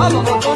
啊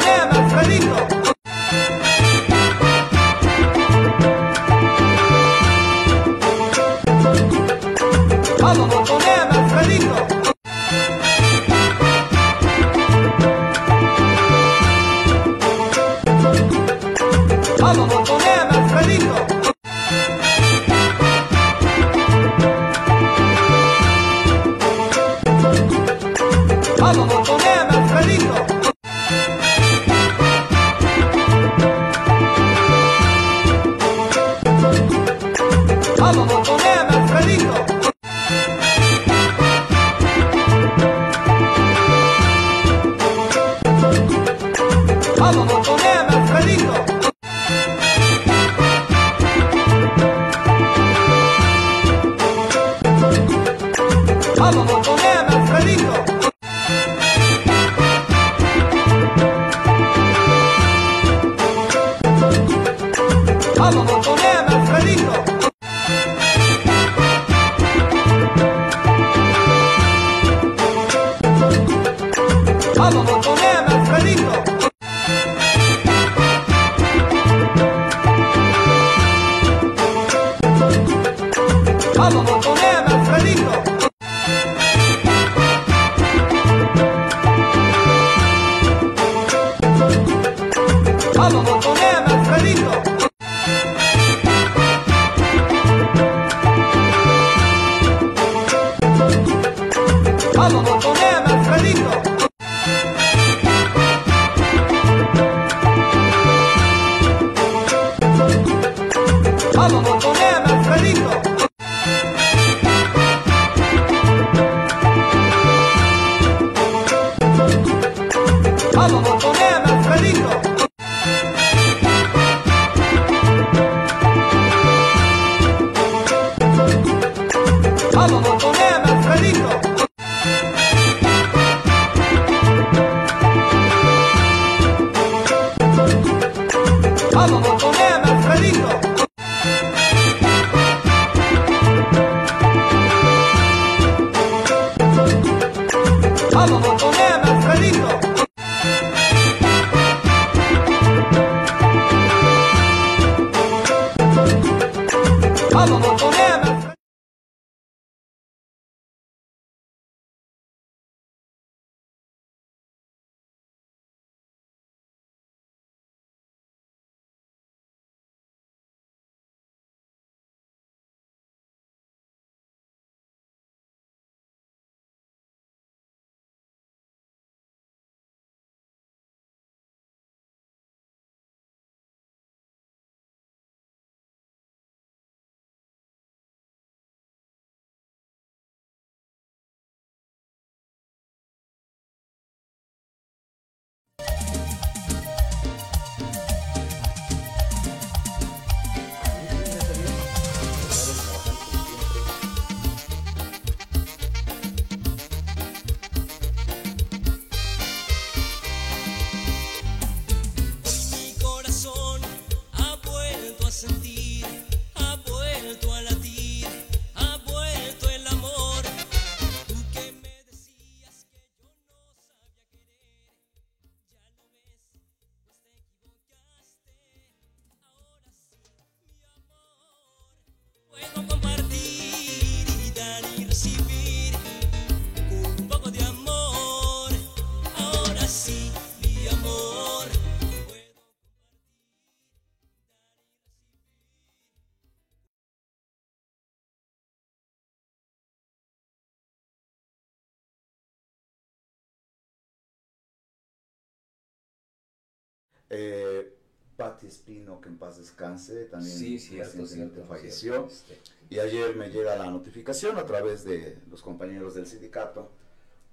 Eh, Patti Espino, que en paz descanse, también Sí, cierto, falleció. cierto, este. Y ayer me llega la notificación a través de los compañeros del sindicato,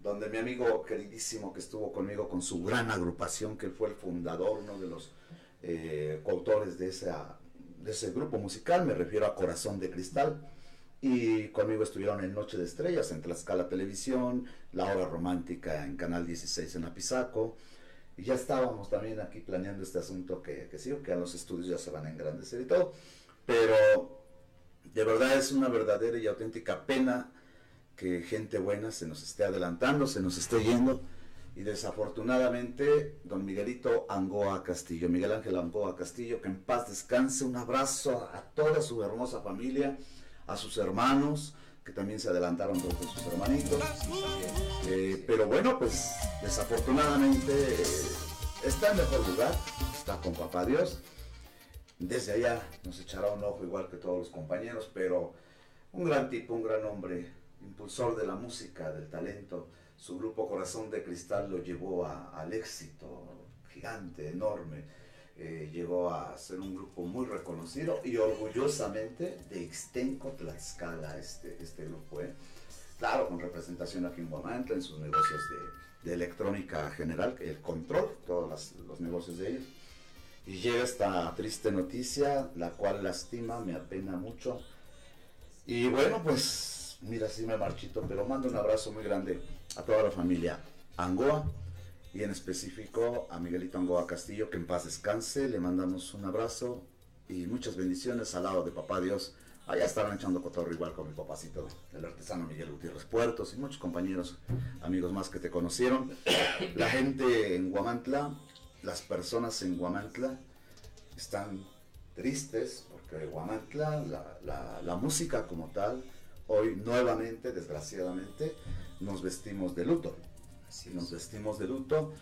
donde mi amigo queridísimo que estuvo conmigo con su gran agrupación, que él fue el fundador, uno de los eh, coautores de, esa, de ese grupo musical, me refiero a Corazón de Cristal, y conmigo estuvieron en Noche de Estrellas, en Tlaxcala Televisión, La Hora Romántica en Canal 16 en Apizaco, y ya estábamos también aquí planeando este asunto que, que sí, que a los estudios ya se van a engrandecer y todo, pero de verdad es una verdadera y auténtica pena que gente buena se nos esté adelantando, se nos esté yendo. Y desafortunadamente, don Miguelito Angoa Castillo, Miguel Ángel Angoa Castillo, que en paz descanse, un abrazo a toda su hermosa familia, a sus hermanos, que también se adelantaron de sus hermanitos. Eh, pero bueno, pues desafortunadamente eh, está en mejor lugar, está con papá Dios desde allá nos echará un ojo igual que todos los compañeros, pero un gran tipo, un gran hombre, impulsor de la música, del talento. Su grupo Corazón de Cristal lo llevó al éxito gigante, enorme. Eh, llegó a ser un grupo muy reconocido y orgullosamente de Ixtenco, Tlaxcala, este, este grupo. ¿eh? Claro, con representación aquí en Guamantla, en sus negocios de, electrónica general, el control, todos los negocios de ellos. Y llega esta triste noticia, la cual lastima, me apena mucho. Y bueno, pues, mira, sí me marchito, pero mando un abrazo muy grande a toda la familia Angoa y en específico a Miguelito Angoa Castillo, que en paz descanse. Le mandamos un abrazo y muchas bendiciones al lado de Papá Dios. Allá estaban echando cotorro igual con mi papacito, el artesano Miguel Gutiérrez Puertos y muchos compañeros, amigos más que te conocieron. La gente en Guamantla, las personas en Guamantla están tristes porque Guamantla, la, música como tal, hoy nuevamente, desgraciadamente, nos vestimos de luto. Así Nos es. vestimos de luto,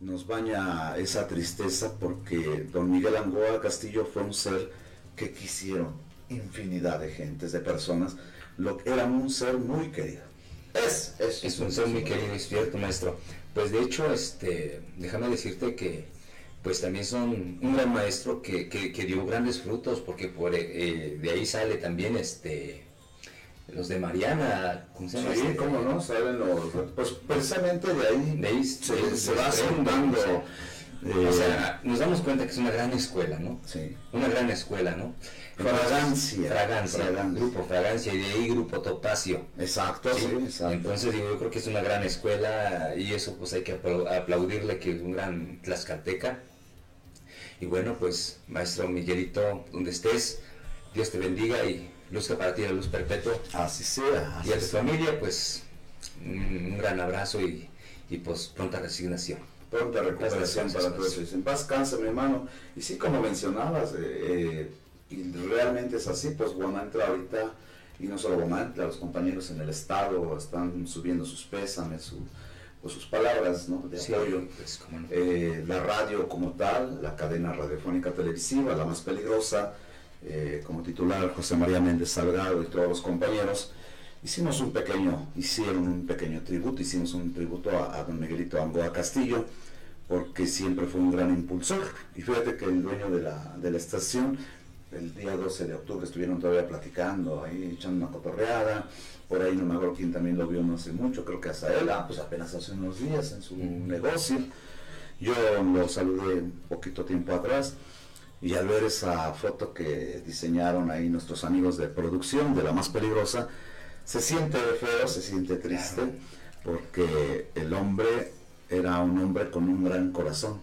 nos baña esa tristeza porque don Miguel Angoa Castillo fue un ser que quisieron infinidad de gentes, de personas, lo que era un ser muy querido. Es, es, Es un ser muy querido, es cierto, maestro. Pues de hecho, este, déjame decirte que pues también son un gran maestro que, que- que dio grandes frutos, porque por, eh, de ahí sale también este los de Mariana, ¿cómo se llama? Sí, Este, cómo no, saben los... Pues precisamente de ahí, De ahí se, va desprenden, asentando o sea, Eh, o sea, nos damos cuenta que es una gran escuela, ¿no? sí. Una gran escuela, ¿no? Fragancia. Fragancia, Fragancia. Grupo Fragancia y de ahí Grupo Topacio. Exacto, sí, exacto. Entonces digo, yo creo que es una gran escuela y eso pues hay que aplau- aplaudirle que es un gran tlaxcalteca. Y bueno, pues maestro Miguelito, donde estés, Dios te bendiga y luzca para ti la luz perpetua. Así sea. Así Y a tu sea. familia, pues un, un gran abrazo y, y pues pronta resignación. Pronta recuperación para todos. En paz cansa, mi hermano. Y sí, como mencionabas, eh, eh, y realmente es así, pues Guamantla ahorita, y no solo Guamantla, los compañeros en el Estado están subiendo sus pésames, su- pues, sus palabras ¿no? de Sí, apoyo. pues, no. Eh, la radio como tal, la cadena radiofónica televisiva, la más peligrosa, eh, como titular José María Méndez Salgado y todos los compañeros, hicimos un pequeño, hicieron un pequeño tributo, hicimos un tributo a, a don Miguelito Angoa Castillo, porque siempre fue un gran impulsor. Y fíjate que el dueño de la, de la estación, el día 12 de octubre estuvieron todavía platicando, ahí echando una cotorreada, por ahí no me acuerdo quién también lo vio no hace mucho, creo que hasta él, ah, pues apenas hace unos días en su negocio. Yo lo saludé un poquito tiempo atrás y al ver esa foto que diseñaron ahí nuestros amigos de producción de la más peligrosa, se siente feo, se siente triste, porque el hombre era un hombre con un gran corazón.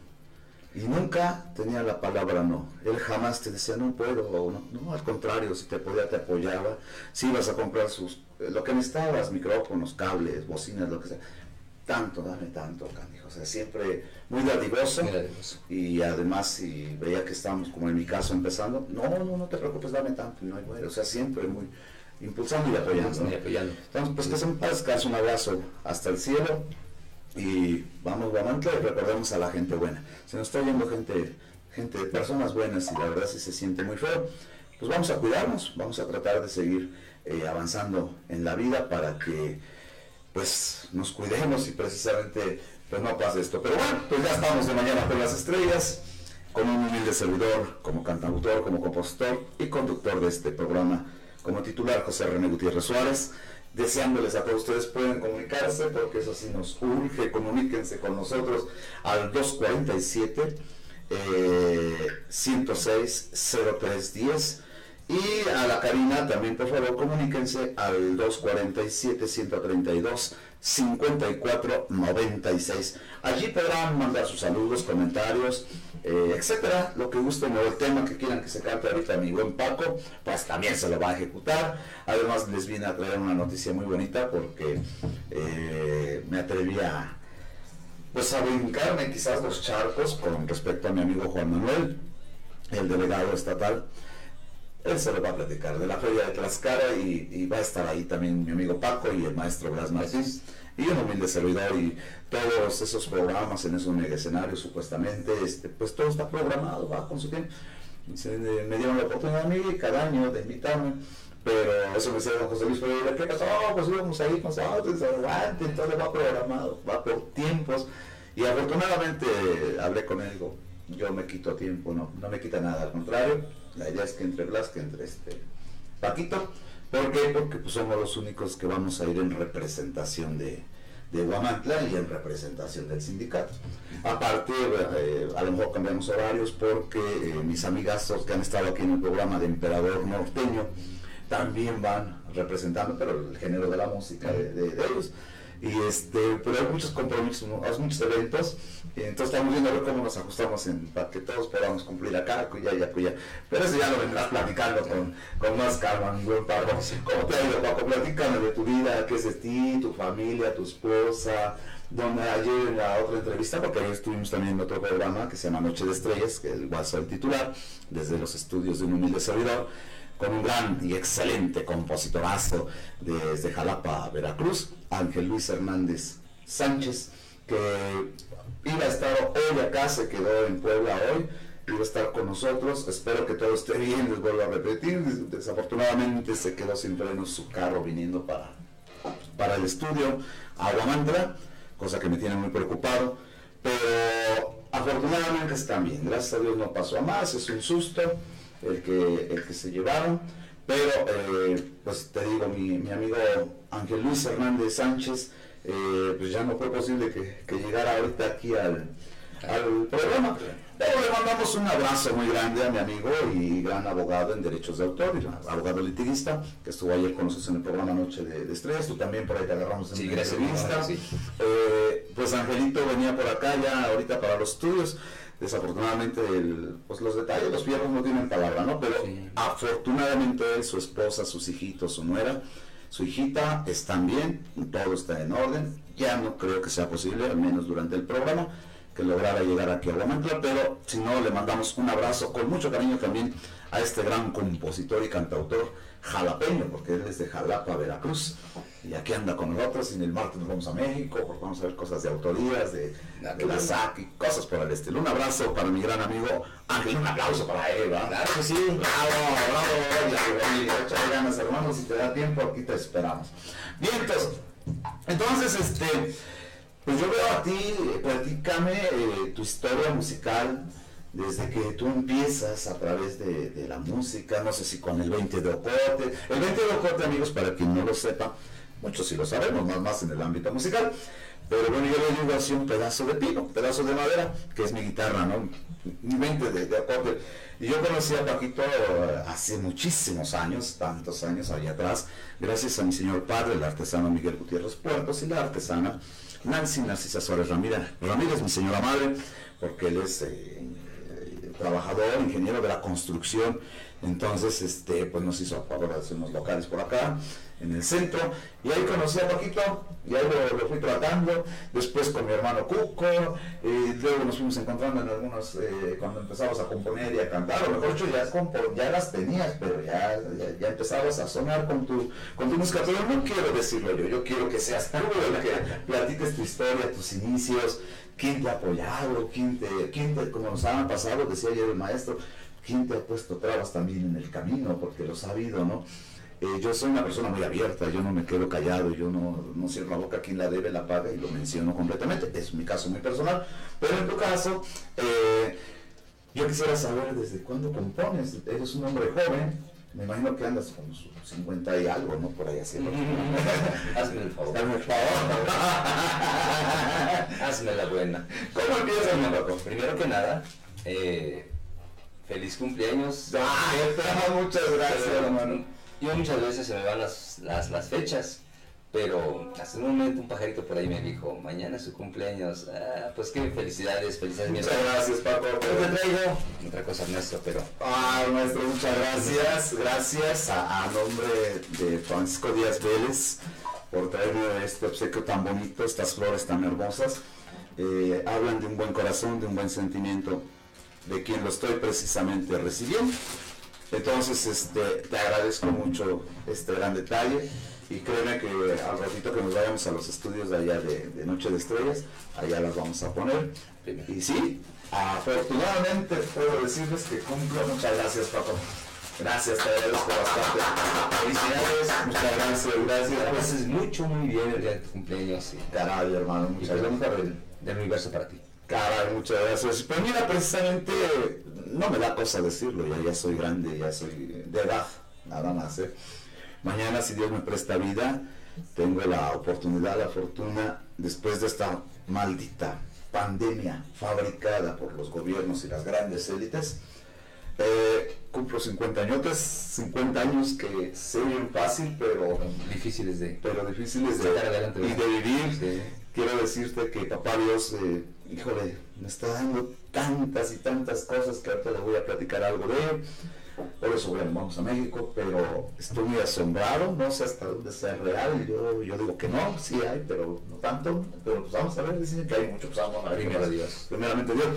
Y nunca tenía la palabra no. Él jamás te decía no puedo, o no, no, al contrario, si te podía te apoyaba. Si ibas a comprar sus, lo que necesitabas, micrófonos, cables, bocinas, lo que sea. Tanto, dame tanto, canijo. O sea, siempre muy dadivoso. Y además, si veía que estábamos, como en mi caso, empezando, no, no, no te preocupes, dame tanto. No hay bueno. O sea, siempre muy impulsando y apoyando. Y apoyando. Entonces, pues que se descanse, un abrazo hasta el cielo y vamos Guamantla y recordemos a la gente buena. Se nos está yendo gente, gente, personas buenas y la verdad sí se siente muy feo. Pues vamos a cuidarnos, vamos a tratar de seguir eh, avanzando en la vida para que pues nos cuidemos y precisamente pues no pase esto. Pero bueno, pues ya estamos de mañana con las estrellas, con un humilde servidor, como cantautor, como compositor y conductor de este programa, como titular José René Gutiérrez Suárez, deseándoles a todos ustedes pueden comunicarse, porque eso sí nos urge, comuníquense con nosotros al 247 eh, 106 0310 y a la cabina también, por favor, comuníquense al 247-132-5496. Allí podrán mandar sus saludos, comentarios, eh, etcétera, lo que gusten o el tema que quieran que se cante ahorita mi buen Paco, pues también se lo va a ejecutar. Además, les vine a traer una noticia muy bonita porque eh, me atreví a, pues, a brincarme quizás los charcos con respecto a mi amigo Juan Manuel, el delegado estatal él se lo va a platicar de la feria de Tlaxcala y, va a estar ahí también mi amigo Paco y el maestro Blas Martínez y un humilde servidor y todos esos programas en esos mega escenarios supuestamente, este, pues todo está programado, va con su tiempo. Se- me dieron la oportunidad a mí cada año de invitarme, pero eso me decía José Luis Pereira, ¿qué pasó? Pues íbamos ahí con nosotros, aguante, todo va programado, va por tiempos y afortunadamente hablé con él, digo, yo me quito tiempo, no, no me quita nada, al contrario, la idea es que entre Blas, que entre este Paquito, ¿por qué? Porque pues, somos los únicos que vamos a ir en representación de, de Guamantla y en representación del sindicato. Aparte, eh, a lo mejor cambiamos horarios porque eh, mis amigazos que han estado aquí en el programa de Emperador Norteño también van representando, pero el género de la música de, de- ellos. Y este, pero hay muchos compromisos, hay muchos eventos, entonces estamos viendo cómo nos ajustamos para que todos podamos cumplir acá, cuya, ya, cuya. Pero eso ya lo vendrás platicando con, más calma, mi buen Paco. ¿Cómo te? Platícame de tu vida, qué es de ti, tu familia, tu esposa, donde ayer en la otra entrevista, porque ayer estuvimos también en otro programa que se llama Noche de Estrellas, que igual soy el titular, desde los estudios de un humilde servidor, con un gran y excelente compositorazo desde Jalapa, Veracruz, Ángel Luis Hernández Sánchez, que iba a estar hoy acá, se quedó en Puebla hoy, iba a estar con nosotros, espero que todo esté bien, les vuelvo a repetir, des- desafortunadamente se quedó sin frenos su carro viniendo para, para el estudio Aguamandra, cosa que me tiene muy preocupado, pero afortunadamente están bien, gracias a Dios no pasó a más, es un susto el que, el que se llevaron, pero eh, pues te digo, mi, mi amigo Ángel Luis Hernández Sánchez, eh, pues ya no fue posible que, que llegara ahorita aquí al, al programa. Pero le mandamos un abrazo muy grande a mi amigo y gran abogado en derechos de autor, y abogado litigista, que estuvo ayer con nosotros en el programa Noche de, de Estrellas. Tú también por ahí te agarramos en Sí, gracias, entrevista. sí. Eh, pues Angelito venía por acá ya ahorita para los estudios. Desafortunadamente el- pues los detalles, los viejos no tienen palabra, ¿no? Pero Sí. afortunadamente él, su esposa, sus hijitos, su nuera, su hijita están bien, todo está en orden. Ya no creo que sea posible, al menos durante el programa, que lograra llegar aquí a Guamantla, pero si no, le mandamos un abrazo con mucho cariño también a este gran compositor y cantautor jalapeño, porque él es de Jalapa, Veracruz, y aquí anda con nosotros, y el martes nos vamos a México, porque vamos a ver cosas de autorías, de, Ah, de la. SAC y cosas por el estilo. Un abrazo para mi gran amigo Ángel, un aplauso para él, ¿verdad? Claro que sí. Bravo, bravo, échale ganas, hermano, si te da tiempo, aquí te esperamos. Bien, entonces, entonces, este, pues yo veo a ti, eh, platícame eh, tu historia musical desde que tú empiezas a través de, de la música, no sé si con el 20 de Ocote. El 20 de Ocote, amigos, para quien no lo sepa, muchos sí lo sabemos, más más en el ámbito musical. Pero bueno, yo le digo así un pedazo de pino, un pedazo de madera, que es mi guitarra, ¿no? Mi 20 de, de Ocote. Y yo conocí a Paquito eh, hace muchísimos años, tantos años allá atrás, gracias a mi señor padre, el artesano Miguel Gutiérrez Puertos, y la artesana Nancy Narcisa Suárez Ramírez. Ramírez, mi señora madre, porque él es eh, trabajador, ingeniero de la construcción. Entonces, este, pues nos hizo favor de hacer locales por acá, en el centro. Y ahí conocí a Paquito, y ahí lo, fui tratando. Después con mi hermano Cuco, y luego nos fuimos encontrando en algunos, eh, cuando empezamos a componer y a cantar. O mejor dicho, ya, ya las tenías, pero ya, ya, ya empezabas a sonar con tu, con tu música. Pero no quiero decirlo yo, yo quiero que seas tú el que platiques tu historia, tus inicios, quién te ha apoyado, quién te, quién te, como nos han pasado, decía ayer el maestro, quién te ha puesto trabas también en el camino, porque lo ha sabido, ¿no? Eh, yo soy una persona muy abierta, yo no me quedo callado, yo no, no cierro la boca, quien la debe la paga y lo menciono completamente, es mi caso muy personal, pero en tu caso, eh, yo quisiera saber desde cuándo compones, eres un hombre joven, me imagino que andas con sus 50 y algo, ¿no? Por ahí haciendo. Hazme el favor. Hazme el favor. Hazme la buena. ¿Cómo empiezas? Primero que nada, eh, feliz cumpleaños. Ah, muchas gracias, Pero, hermano. Yo muchas veces se me van las, las, las fechas, pero hace un momento un pajarito por ahí me dijo, mañana es su cumpleaños. Ah, pues qué felicidades, felicidades. Muchas gracias, Paco. Yo te traigo otra cosa nuestra, pero Ah, maestro, muchas gracias. Gracias a, a nombre de Francisco Díaz Vélez por traerme este obsequio tan bonito, estas flores tan hermosas. Eh, hablan de un buen corazón, de un buen sentimiento de quien lo estoy precisamente recibiendo. Entonces, este, te agradezco mucho este gran detalle y créeme que al ratito que nos vayamos a los estudios de allá de, de Noche de Estrellas, allá las vamos a poner. Y sí, afortunadamente puedo decirles que cumplo. Muchas gracias, Paco. Gracias, te agradezco bastante. Felicidades. Muchas gracias, gracias. es mucho, muy bien el día de tu cumpleaños y, Caray, hermano, y muchas lo gracias. del, del universo para ti. Caray, muchas gracias. Pero mira, precisamente, no me da cosa decirlo, ya, ya soy grande, ya soy de edad, nada más. ¿eh? Mañana, si Dios me presta vida, tengo la oportunidad, la fortuna, después de esta maldita pandemia fabricada por los gobiernos y las grandes élites, eh, cumplo 50 años, 50 años que se oyen fácil, pero, Difíciles de... pero difíciles de, adelante, y de vivir Sí. quiero decirte que papá Dios, eh, híjole, me está dando tantas y tantas cosas que ahorita le voy a platicar algo de él. Por eso bueno, vamos a México, pero estoy muy asombrado, no sé hasta dónde sea real. Yo, yo digo que no, sí hay, pero no tanto. Pero pues vamos a ver, dicen que hay mucho, pues vamos a ver. Primero. Dios. Primeramente Dios.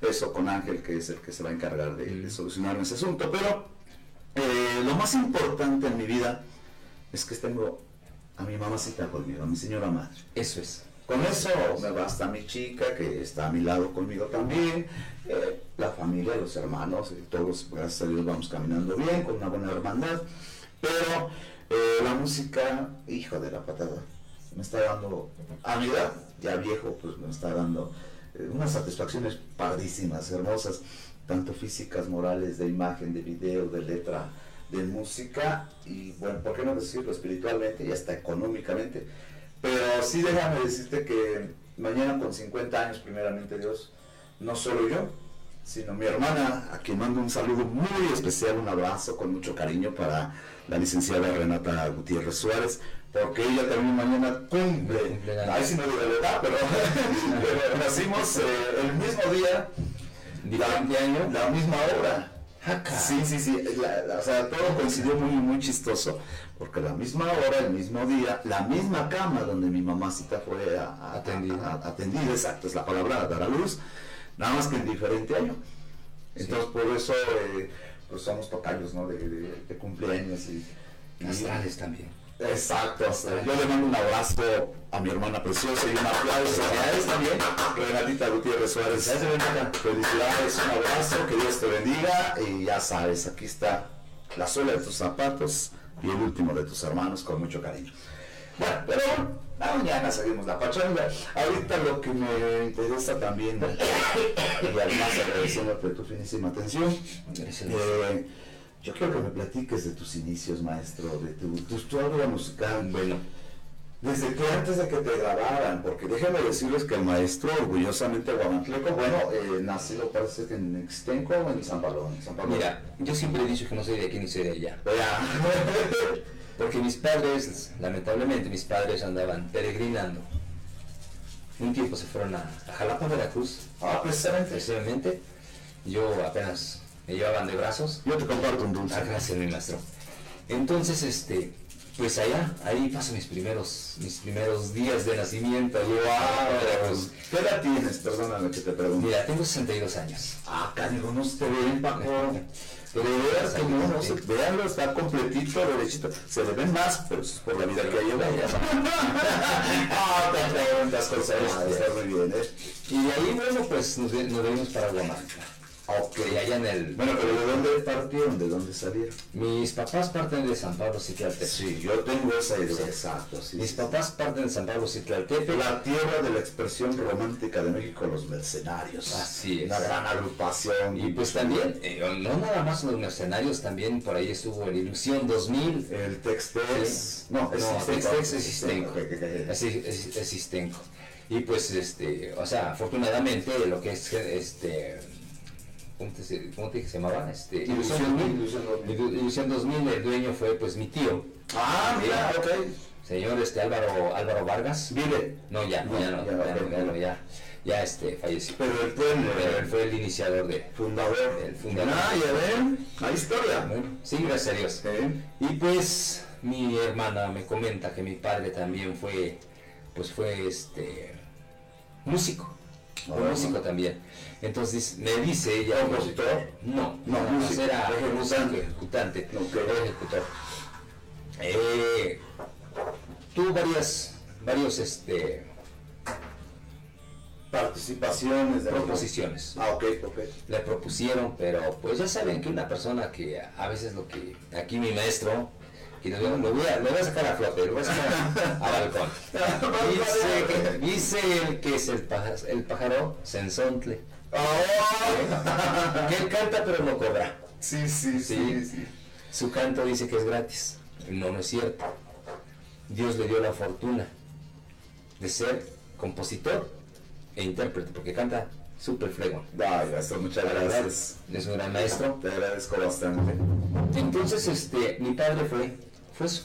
Eso con Ángel, que es el que se va a encargar de, de solucionar ese asunto. Pero eh, lo más importante en mi vida es que tengo a mi mamacita conmigo, a mi señora madre. Eso es. Con eso me basta mi chica, que está a mi lado conmigo también, eh, la familia, los hermanos, y todos, gracias a Dios, vamos caminando bien, con una buena hermandad. Pero eh, la música, hijo de la patada, me está dando, a mi edad, ya viejo, pues me está dando eh, unas satisfacciones padrísimas, hermosas, tanto físicas, morales, de imagen, de video, de letra, de música, y bueno, ¿por qué no decirlo espiritualmente y hasta económicamente? Pero sí déjame decirte que mañana con 50 años, primeramente Dios, no solo yo, sino mi hermana, a quien mando un saludo muy especial, un abrazo con mucho cariño para la licenciada Renata Gutiérrez Suárez, porque ella también mañana cumple, ahí sí no digo la edad, pero, pero nacimos eh, el mismo día, Diferente año. la misma hora. Jaca. Sí, sí, sí, la- la- o sea, todo coincidió muy, muy chistoso, porque la misma hora, el mismo día, la misma cama donde mi mamacita fue a- a- Atendida. a- a- atendida, exacto, es la palabra, a dar a luz, nada más que en diferente año. Entonces, por eso, eh, pues somos tocayos, ¿no? De, de- de cumpleaños y... y- Astrales también. Exacto, yo le mando un abrazo a mi hermana preciosa y un aplauso a él también, Renatita Gutiérrez Suárez. Felicidades, un abrazo, que Dios te bendiga y ya sabes, aquí está la suela de tus zapatos y el último de tus hermanos con mucho cariño. Bueno, pero mañana seguimos la pachanga. Ahorita lo que me interesa también, y además agradeciéndote tu finísima atención, Gracias. eh, yo quiero que me platiques de tus inicios, maestro, de tu, tu historia musical. Bueno, desde que antes de que te grabaran, porque déjenme decirles que el maestro, orgullosamente guamantleco, bueno, eh, nacido parece que en Extenco o en San Pablo. En San Pablo. Mira, yo siempre he dicho que no soy de aquí ni soy de allá. Porque mis padres, lamentablemente, mis padres andaban peregrinando. Un tiempo se fueron a, a Jalapa, Veracruz, ah, precisamente. precisamente. Yo apenas me llevaban de brazos. Yo te comparto un dulce. Ah, gracias, mi maestro. Entonces, este, pues allá, ahí paso mis primeros, mis primeros días de nacimiento. Yo, ah, Veracruz. ¿Qué edad tienes? Perdóname que te pregunte. Mira, tengo 62 años. Ah, canijo, no se te ven, Paco. Pero de veras que no, no se, está completito, derechito. Se le ven más, pero es por la vida que lleva ah, te preguntas cosas, está muy bien, ¿eh? Y de ahí, bueno, pues nos, nos venimos para Guamantla. Y allá en el... Bueno, pero ¿de dónde partieron? ¿De dónde salieron? Mis papás parten de San Pablo Citlaltepec. Sí, yo tengo esa idea. Exacto, sí. Mis papás parten de San Pablo Citlaltepec. La tierra de la expresión romántica de México, los mercenarios. Así es. Una gran agrupación. Y pues también, eh, no nada más los mercenarios, también por ahí estuvo el Ilusión 2000. El Textex. No, No, Textex es Istenco. Istenco. Es, es, es Istenco. Y pues, este, o sea, afortunadamente lo que es, este, ¿cómo te, cómo te dije que se llamaba? Este, Ilusión 2000, Ilusión Ilusión 2000. Ilu- Ilusión 2000, el dueño fue pues mi tío, Ah, mira, ok. señor este Álvaro, Álvaro Vargas. Vive. No, ya, No, ya no, ya, ya, no, ya, no, ya, ya, este, falleció. Pero él fue el, Pero él fue el iniciador de... fundador. El fundador. Ah, ya ven. Hay historia. Bueno, sí, gracias a Dios. Y pues mi hermana me comenta que mi padre también fue, pues fue este músico, fue Ah, músico no. también. Entonces me dice ella, ¿Compositor? no, No, no, músico, era ejecutante. ejecutante, Ok. era ejecutor. Eh, tuvo varias, varios este, Participaciones de proposiciones. Ah, ok, ok. le propusieron, pero pues ya saben que una persona que a veces lo que aquí mi maestro, y lo, lo voy, a, lo voy a sacar a flote, lo voy a sacar a, a balcón. Dice, el que es el el pájaro sensontle, Ah, que él canta pero no cobra. sí, sí, sí, sí. Su canto dice que es gratis. No, no es cierto. Dios le dio la fortuna de ser compositor e intérprete, porque canta súper fregón. Ay, maestro, muchas gracias. es un gran maestro. Te agradezco bastante. Entonces, este, mi padre fue, fue eso.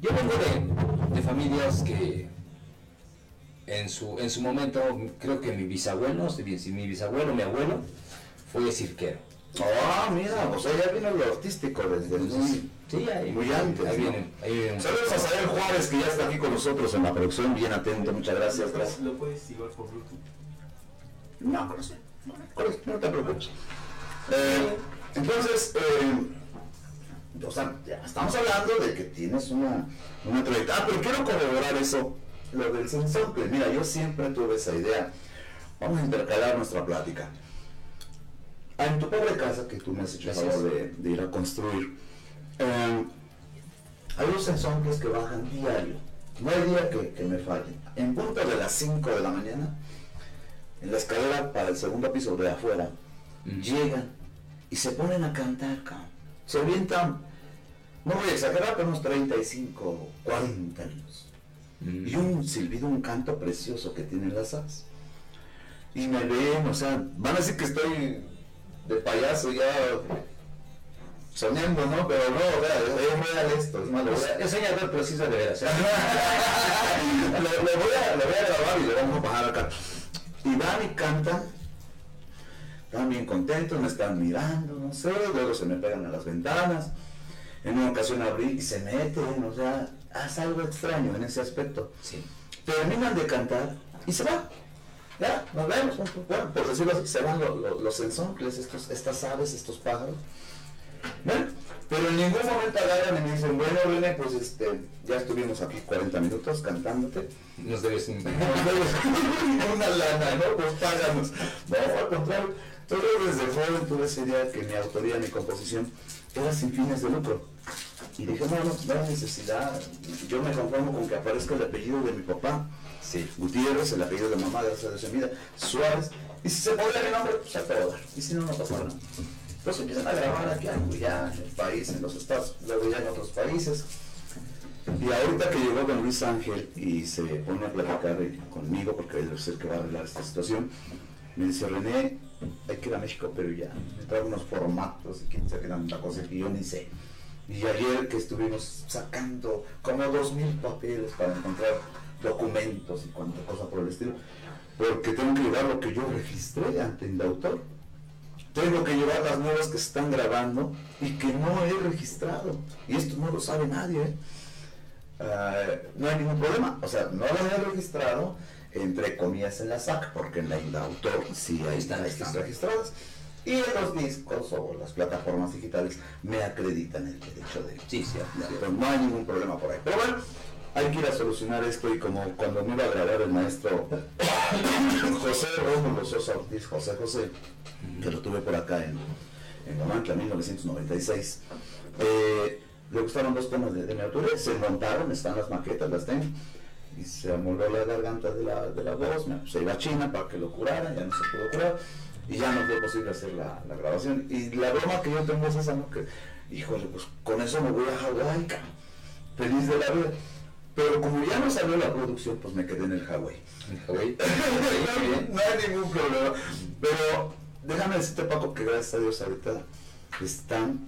Yo vengo de, de familias que en su, en su momento, creo que mi bisabuelo, si mi si mi bisabuelo, mi abuelo, fue cirquero. Ah, mira, o sea, ya viene lo artístico desde muy... Sí, ahí, Muy antes, ahí ¿no? viene, ahí viene un- Saludos a Sael Juárez, que ya está aquí con nosotros en la producción, bien atento, muchas gracias. gracias. ¿Lo puedes llevar por Bluetooth? No, no, no te preocupes. Eh, entonces, eh, o sea, ya estamos hablando de que tienes una, una trayectoria. Ah, pero quiero corroborar eso, lo del sensontle. Mira, yo siempre tuve esa idea. Vamos a intercalar nuestra plática. Ah, En tu pobre casa que tú me has hecho el favor de, de ir a construir, eh, hay unos sensoncles que bajan diario. No hay día que, que me fallen. En punto de las 5 de la mañana, en la escalera para el segundo piso de afuera, llegan y se ponen a cantar, cabrón. Se avientan, no voy a exagerar, pero unos 35, 40 años. Mm. Y un silbido, un canto precioso que tienen las aves. y me ven, o sea, van a decir que estoy de payaso ya soñando, ¿no? Pero no, o sea, es real esto, es malo. Es soñador, pero sí de veras. ¿eh? le voy a, voy a grabar y le vamos a bajar acá. Y van y cantan. Están bien contentos, me están mirando, no sé, luego se me pegan a las ventanas. En una ocasión abrí y se meten, o sea, hace algo extraño en ese aspecto. Sí. Terminan de cantar y se van. Ya, nos vemos. Bueno, por decirlo así, se van lo- lo- los ensoncles, estos, estas aves, estos pájaros. Bueno, pero en ningún momento agarran y me dicen, bueno, René, pues este, ya estuvimos aquí 40 minutos cantándote. Nos debes. Nos debes una lana, ¿no? Pues páganos. No, al contrario. Entonces desde joven tuve esa idea que mi autoría, mi composición, era sin fines de lucro. Y dije, no, no, no hay necesidad. Yo me conformo con que aparezca el apellido de mi papá. Sí. Gutiérrez, el apellido de mamá, gracias a Dios en vida, Suárez. Y si se podía mi nombre, pues a todo dar. Y si no, no pasa nada. Entonces empiezan a grabar aquí, ya en el país, en los estados, luego ya en otros países. Y ahorita que llegó don Luis Ángel y se pone a platicar conmigo, porque él es el que va a arreglar esta situación, me dice, René, hay que ir a México, pero ya, me trae unos formatos y quién sabe tanta cosa que yo ni sé. Y ayer que estuvimos sacando como dos mil papeles para encontrar documentos y cuánta cosa por el estilo, porque tengo que llevar lo que yo registré ante el autor. Tengo que llevar las nuevas que se están grabando y que no he registrado. Y esto no lo sabe nadie. ¿eh? Ah, no hay ningún problema. O sea, no las he registrado, entre comillas, en la SAC, porque en la Indautor sí ahí están, están registradas. Y en los discos o las plataformas digitales me acreditan el derecho de Sí, sí. No hay ningún problema por ahí. Pero bueno, hay que ir a solucionar esto y como cuando me iba a grabar el maestro José Rómulo Sosa Ortiz, José José, que lo tuve por acá en, en Guamantla, 1996, eh, le gustaron dos temas de, de mi autoría, se montaron, están las maquetas, las tengo, y se amoldó la garganta de la, de la voz, me- se iba a China para que lo curaran, ya no se pudo curar, y ya no fue posible hacer la, la grabación. Y la broma que yo tengo es esa, ¿no? Que, híjole, pues con eso me voy a Hawái, feliz de la vida. Pero como ya no salió la producción, pues me quedé en el Hawái. Güey. no hay ningún problema. Pero déjame decirte, Paco, que gracias a Dios ahorita están.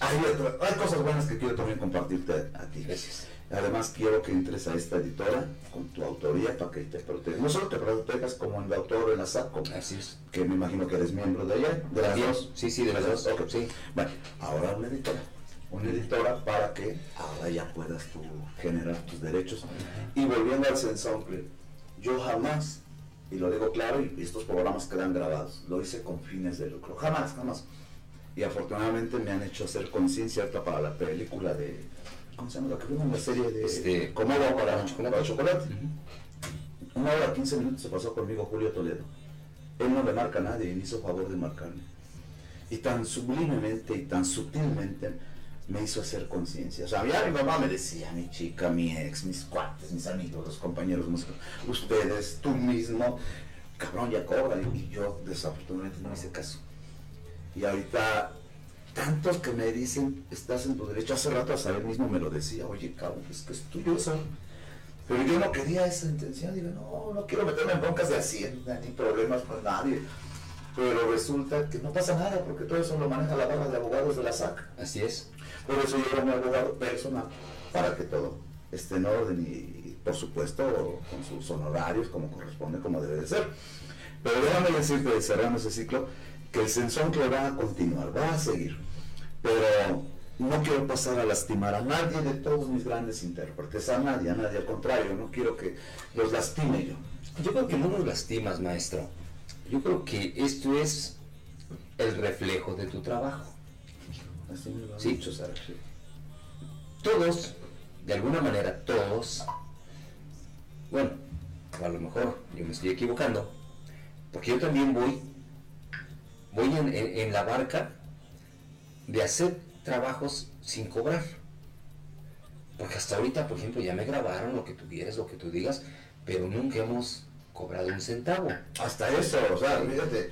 Hay, hay cosas buenas que quiero también compartirte a ti. Gracias. Además, quiero que entres a esta editora con tu autoría para que te protejas. No solo te protejas como en la autor en la SAC, como- Así es. que me imagino que eres miembro de ella, de las dos. Sí, sí, de las dos. Ok. Sí. Bueno, ahora una editora. Una editora para que ahora ya puedas tú generar tus derechos. Y volviendo al Sensoncle, yo jamás, y lo digo claro, y estos programas quedan grabados, lo hice con fines de lucro. Jamás, jamás. Y afortunadamente me han hecho hacer conciencia ahorita para la película de. ¿Cómo se llama? La que vimos en la serie de. Este, ¿Cómo va para Chocolate. para chocolate? Una hora, 15 minutos se pasó conmigo Julio Toledo. Él no le marca a nadie y me hizo favor de marcarme. Y tan sublimemente y tan sutilmente me hizo hacer conciencia. O sea, ya mi mamá me decía, mi chica, mi ex, mis cuates, mis amigos, los compañeros músicos, ustedes, tú mismo, cabrón, ya cobra. Y yo desafortunadamente no hice caso. Y ahorita, tantos que me dicen, estás en tu derecho. Hace rato hasta él mismo me lo decía, oye, cabrón, es que es tuyo eso. Pero yo no quería esa intención, digo, no, no quiero meterme en broncas de hacienda, ni problemas con nadie. Pero resulta que no pasa nada, porque todo eso lo maneja la barra de abogados de la SAC. Así es. Por eso yo era un abogado personal, para que todo esté en orden y, por supuesto, con sus honorarios, como corresponde, como debe de ser. Pero déjame decirte, cerrando ese ciclo, que el Sensoncle va a continuar, va a seguir. Pero no quiero pasar a lastimar a nadie de todos mis grandes intérpretes, a nadie, a nadie, al contrario, no quiero que los lastime yo. Yo creo que no nos lastimas, maestro. Yo creo que esto es el reflejo de tu trabajo. Así me lo Sí. dicho. Todos, de alguna manera, todos, bueno, a lo mejor yo me estoy equivocando, porque yo también voy, voy en, en- en la barca de hacer trabajos sin cobrar. Porque hasta ahorita, por ejemplo, ya me grabaron lo que tú quieres, lo que tú digas, pero nunca hemos cobrado un centavo. Hasta eso, o sea, fíjate.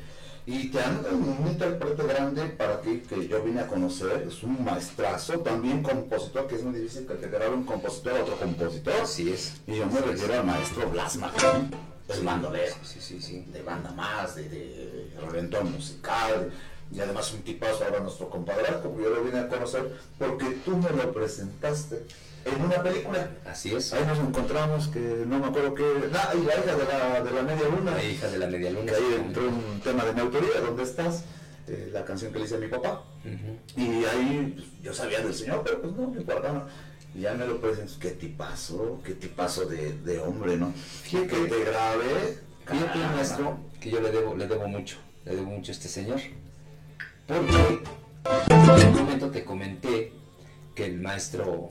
Y te han dado un intérprete grande para ti que yo vine a conocer, es un maestrazo, también compositor, que es muy difícil que te grabe un compositor a otro compositor. Así es. Y yo me refiero al maestro Blas Martín. es bandolero. Sí, sí, sí. de banda más, de, de reventón musical, y además un tipazo ahora nuestro compadre, como yo lo vine a conocer, porque tú me lo presentaste en una película. Así es. Ahí nos encontramos, que no me acuerdo qué, ah, y la hija de la, de la media luna, La hija de la media que luna. ahí entró un tema de mi autoría, ¿dónde estás? Eh, la canción que le hice a mi papá. Ujú. Y ahí pues, yo sabía del señor, pero pues no me guardaba. Y ya me lo presentó, qué tipazo, qué tipazo de, de hombre, ¿no? Fíjate. que te grabé. Fíjate, maestro, que yo le debo, le debo mucho, le debo mucho a este señor. Porque en un momento te comenté que el maestro,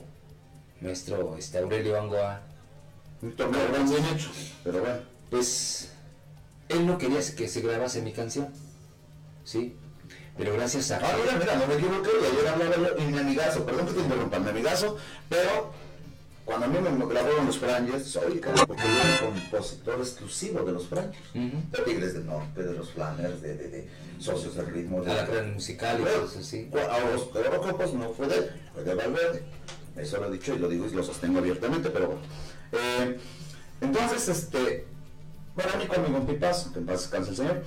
maestro este, Aurelio Angoa, Un torneo bien hecho, pero bueno. pues él no quería que se grabase mi canción, ¿sí? Pero gracias a Ah, mira, mira, no me equivoqué, ayer hablaba mi amigazo, perdón que te interrumpa, mi amigazo, pero cuando a mí me grabaron los porque yo era compositor exclusivo de los Frangers, Ujú. de Tigres del Norte, de los Flanners, de, de, de Socios del Ritmo, de a la gran musical y Pero, todo eso, sí. A los Eurocopos no fue de él, fue de Valverde. Eso lo he dicho y lo digo y lo sostengo abiertamente, pero bueno. Eh, entonces, este, para mí conmigo un pipazo, que en paz descanse el Señor,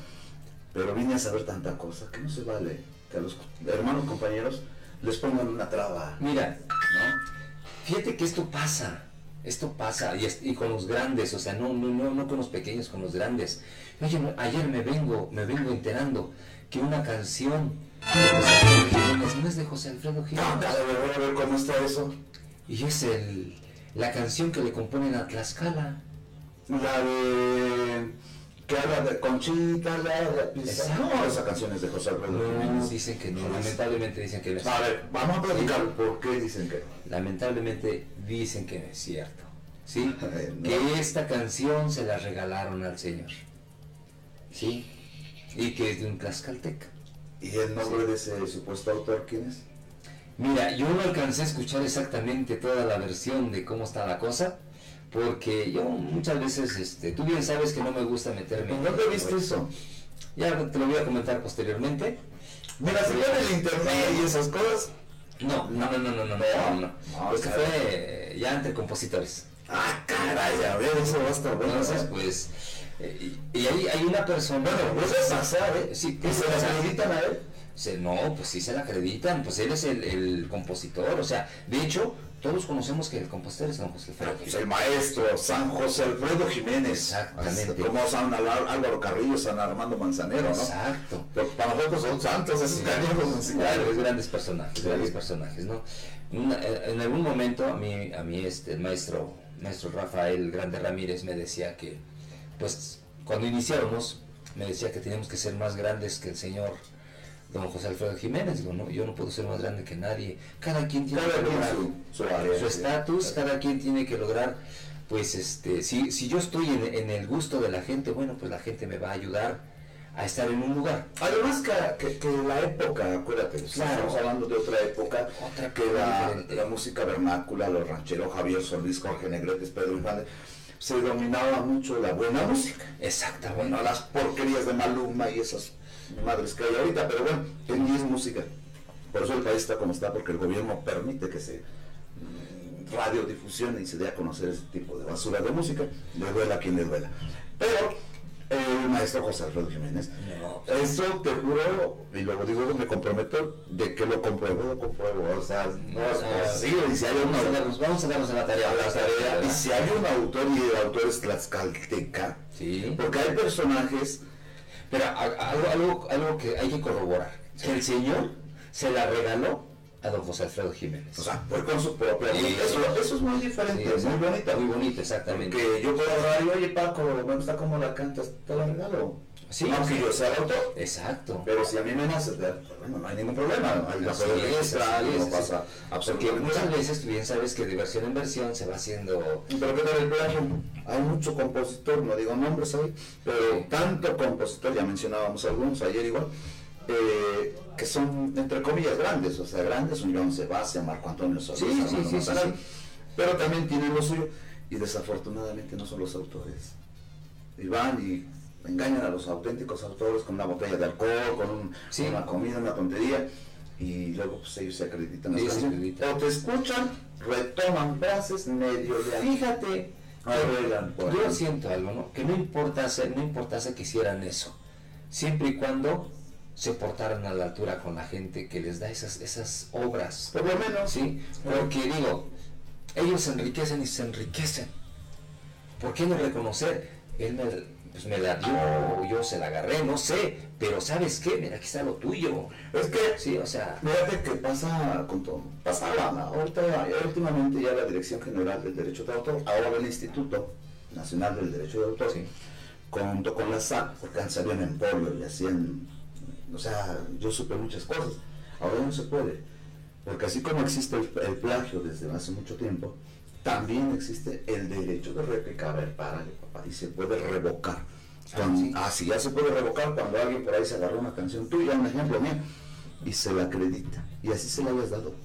pero vine a saber tanta cosa que no se vale que a los hermanos compañeros les pongan una traba, Mira, ¿no? Fíjate que esto pasa, esto pasa, y, es- y con los grandes, o sea, no, no, no, no con los pequeños, con los grandes. Oye, no, ayer me vengo, me vengo enterando que una canción de José Alfredo Jiménez no es de José Alfredo Jiménez, a ver, a ver cómo está eso. y es el, la canción que le componen a Tlaxcala. La de que habla de Conchita, la de Pisa. Exacto. No, esa canción es de José Alfredo No, Jiménez. dicen que no, lamentablemente dicen que no es A ver, vamos a platicar por qué dicen que no. Lamentablemente dicen que no es cierto. ¿Sí? No. Que esta canción se la regalaron al Señor. ¿Sí? Y que es de un tlaxcalteca. ¿Y el nombre de ese supuesto autor quién es? Mira, yo no alcancé a escuchar exactamente toda la versión de cómo está la cosa, porque yo muchas veces, este, tú bien sabes que no me gusta meterme. ¿En dónde viste eso? Ya te lo voy a comentar posteriormente. Mira, si en el internet y esas cosas. No, no, no, no, no, no, no, no. Esto caray. fue eh, ya entre compositores. Ah, caray, a ver, eso va a estar bueno. Entonces, ¿eh? pues, eh, y, hay, hay una persona. Bueno, puede pasar, ¿eh? Sí, ¿Y se las acreditan a él? Se- no, pues sí se la acreditan, pues él es el, el compositor, o sea, de hecho, todos conocemos que el compositor es don José Alfredo Pues Jiménez. el maestro San José Alfredo Jiménez. Exactamente. Así Como San Álvaro Carrillo, San Armando Manzanero, ¿no? Exacto. Pero para nosotros son santos esos canijos Claro, musicales. es grandes personajes, Sí. grandes personajes, ¿no? Una- eh, en algún momento a mí, a mí este, el maestro, maestro Rafael Grande Ramírez me decía que, pues, cuando iniciáramos, me decía que teníamos que ser más grandes que el señor don José Alfredo Jiménez. No, yo no puedo ser más grande que nadie. Cada quien tiene Cada que lograr su, su área. su estatus, cada quien tiene que lograr, pues, este, si, si yo estoy en, en el gusto de la gente, bueno, pues la gente me va a ayudar a estar en un lugar. Además que, que, que la época, acuérdate, Claro. estamos hablando de otra época, Otra que la, la música vernácula, los rancheros, Javier Solís, Jorge Negretes, Pedro Infante, se dominaba mucho la buena música. Exactamente. Bueno, las porquerías de Maluma y esas madres que hay ahorita, pero bueno, en es música. Por eso el país está como está, porque el gobierno permite que se mm, radiodifusione y se dé a conocer ese tipo de basura de música, le duela a quien le duela. Pero el maestro José Alfredo Jiménez, No. eso te juro, y luego digo, me comprometo de que lo compruebo, lo compruebo, o sea, no es posible, y si hay vamos, una darnos, vamos a darnos a la tarea. a la vamos tarea, y si hay un autor y el autor es tlaxcalteca, Sí. porque hay personajes Pero algo, algo, algo que hay que corroborar, que el señor se la regaló a don José Alfredo Jiménez. O sea, fue con su propia Sí. eso, eso es muy diferente, Sí, es muy bonito. Muy bonito, exactamente. Porque yo puedo hablar y oye Paco, me gusta cómo la cantas, te la regalo. Sí, Aunque sí. yo sea el autor. Exacto. Pero si a mí me nace, bueno, no hay ningún problema. Hay no así pasa. Porque muchas veces tú bien sabes que de versión en versión se va haciendo... Pero ¿qué tal el plagio? Hay mucho compositor, no digo nombres ahí, pero tanto compositor, ya mencionábamos algunos ayer igual, eh, que son entre comillas grandes, o sea, grandes, un Joan Sebastián, Marco Antonio Solís, Sí, sí, sí, sí. pero también tienen lo suyo, y desafortunadamente no son los autores. Y van y engañan a los auténticos autores con una botella de alcohol, con un- Sí. una comida, una tontería, y luego pues ellos se acreditan Sí, se acreditan. O te escuchan, retoman frases, medio le Fíjate arreglan Yo siento algo, ¿no? Que no importase, no importase que hicieran eso, siempre y cuando se portaran a la altura con la gente que les da esas, esas obras. Por lo menos, ¿sí? Porque digo, ellos se enriquecen y se enriquecen. ¿Por qué no reconocer? Él me, pues me la dio, o yo se la agarré, no sé, pero ¿sabes qué? Mira, aquí está lo tuyo. Es que, Sí, o sea, fíjate que pasa con todo. Pasaba, ¿no? ahorita, últimamente ya la Dirección General del Derecho de Autor, ahora el Instituto Nacional del Derecho de Autor, Sí. junto con la SAC, porque antes salían en polio y hacían, o sea, yo supe muchas cosas. Ahora no se puede, porque así como existe el, el plagio desde hace mucho tiempo, también existe el derecho de réplica. A ver, párale, papá, y se puede revocar. Cuando- sí. ah, sí, ya se puede revocar cuando alguien por ahí se agarró una canción tuya, un ejemplo mío, y se la acredita, y así se la hayas dado.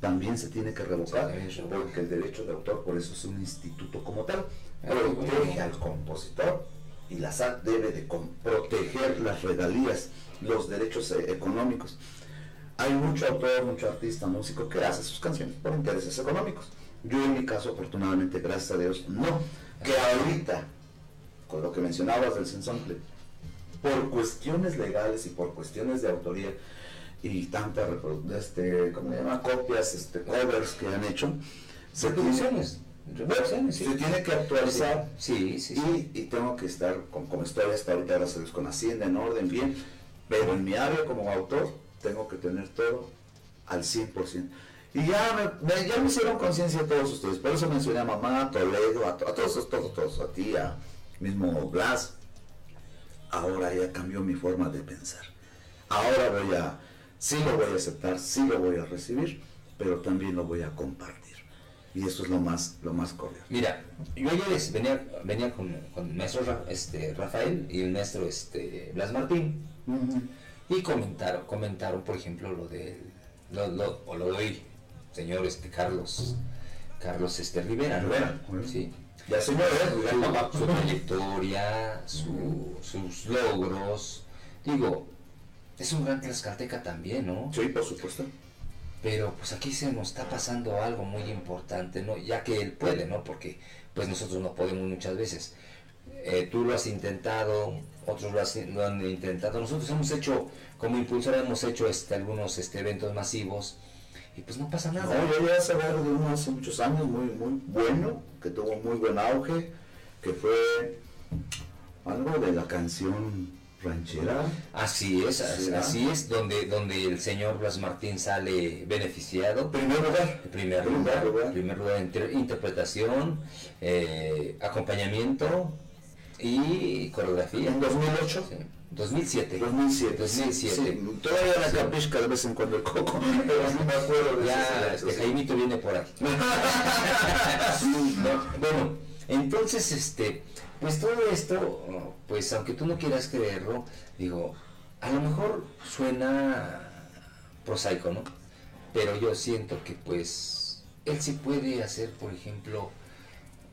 También se tiene que revocar, Sí, porque el derecho de autor, por eso es un instituto como tal, Ah, protege al compositor y la SAT debe de proteger las regalías, los derechos eh, económicos. Hay mucho autor, mucho artista, músico que hace sus canciones por intereses económicos. Yo en mi caso, afortunadamente, gracias a Dios, no. Que ahorita, con lo que mencionabas del sensample, por cuestiones legales y por cuestiones de autoría y tantas este, ¿cómo se llama? copias, este, covers que han hecho, se tiene, reproducciones, reproducciones, sí. se tiene que actualizar Sí, sí, sí. y, y tengo que estar, como, como estoy hasta ahorita, gracias a Dios, con Hacienda en orden, bien, pero en mi área como autor tengo que tener todo al 100%. Y ya me, me- ya me hicieron conciencia todos ustedes, por eso mencioné a mamá, a Toledo, a, a todos, a todos, todos, a ti, a mismo Blas. Ahora ya cambió mi forma de pensar. Ahora voy a, sí lo voy a aceptar, sí lo voy a recibir, pero también lo voy a compartir. Y eso es lo más, lo más cordial. Mira, yo ayer es- venía, venía con, con el maestro este, Rafael y el maestro este, Blas Martín y comentaron, comentaron por ejemplo, lo de, lo, lo, o lo de hoy, señor este, Carlos, Carlos este, Rivera, ¿no? Rivera. Sí. Ya ¿eh? Su, su trayectoria, su- sus logros, digo, es un gran tlaxcalteca también, ¿no? Sí, por supuesto. Pero pues aquí se nos está pasando algo muy importante, ¿no? Ya que él puede, ¿no? Porque pues nosotros no podemos muchas veces. Eh, tú lo has intentado, otros lo, has- lo han intentado. Nosotros hemos hecho, como impulsor, hemos hecho este, algunos este, eventos masivos y pues no pasa No, nada. yo ya saber de uno hace muchos años, muy, muy bueno, que tuvo muy buen auge, que fue algo de la canción ranchera. Así es, así es, donde, donde el señor Blas Martín sale beneficiado. Primer lugar. Primer Primer lugar, primer lugar inter- interpretación, eh, acompañamiento y coreografía. En 2008. Sí, 2007. 2007. 2007. Sí, todavía la Sí. capisca de vez en cuando el coco, pero sí me acuerdo de Ya, este, Jaimito viene por ahí. No, bueno, entonces, este, pues todo esto, pues aunque tú no quieras creerlo, digo, a lo mejor suena prosaico, ¿no? Pero yo siento que pues él sí puede hacer, por ejemplo,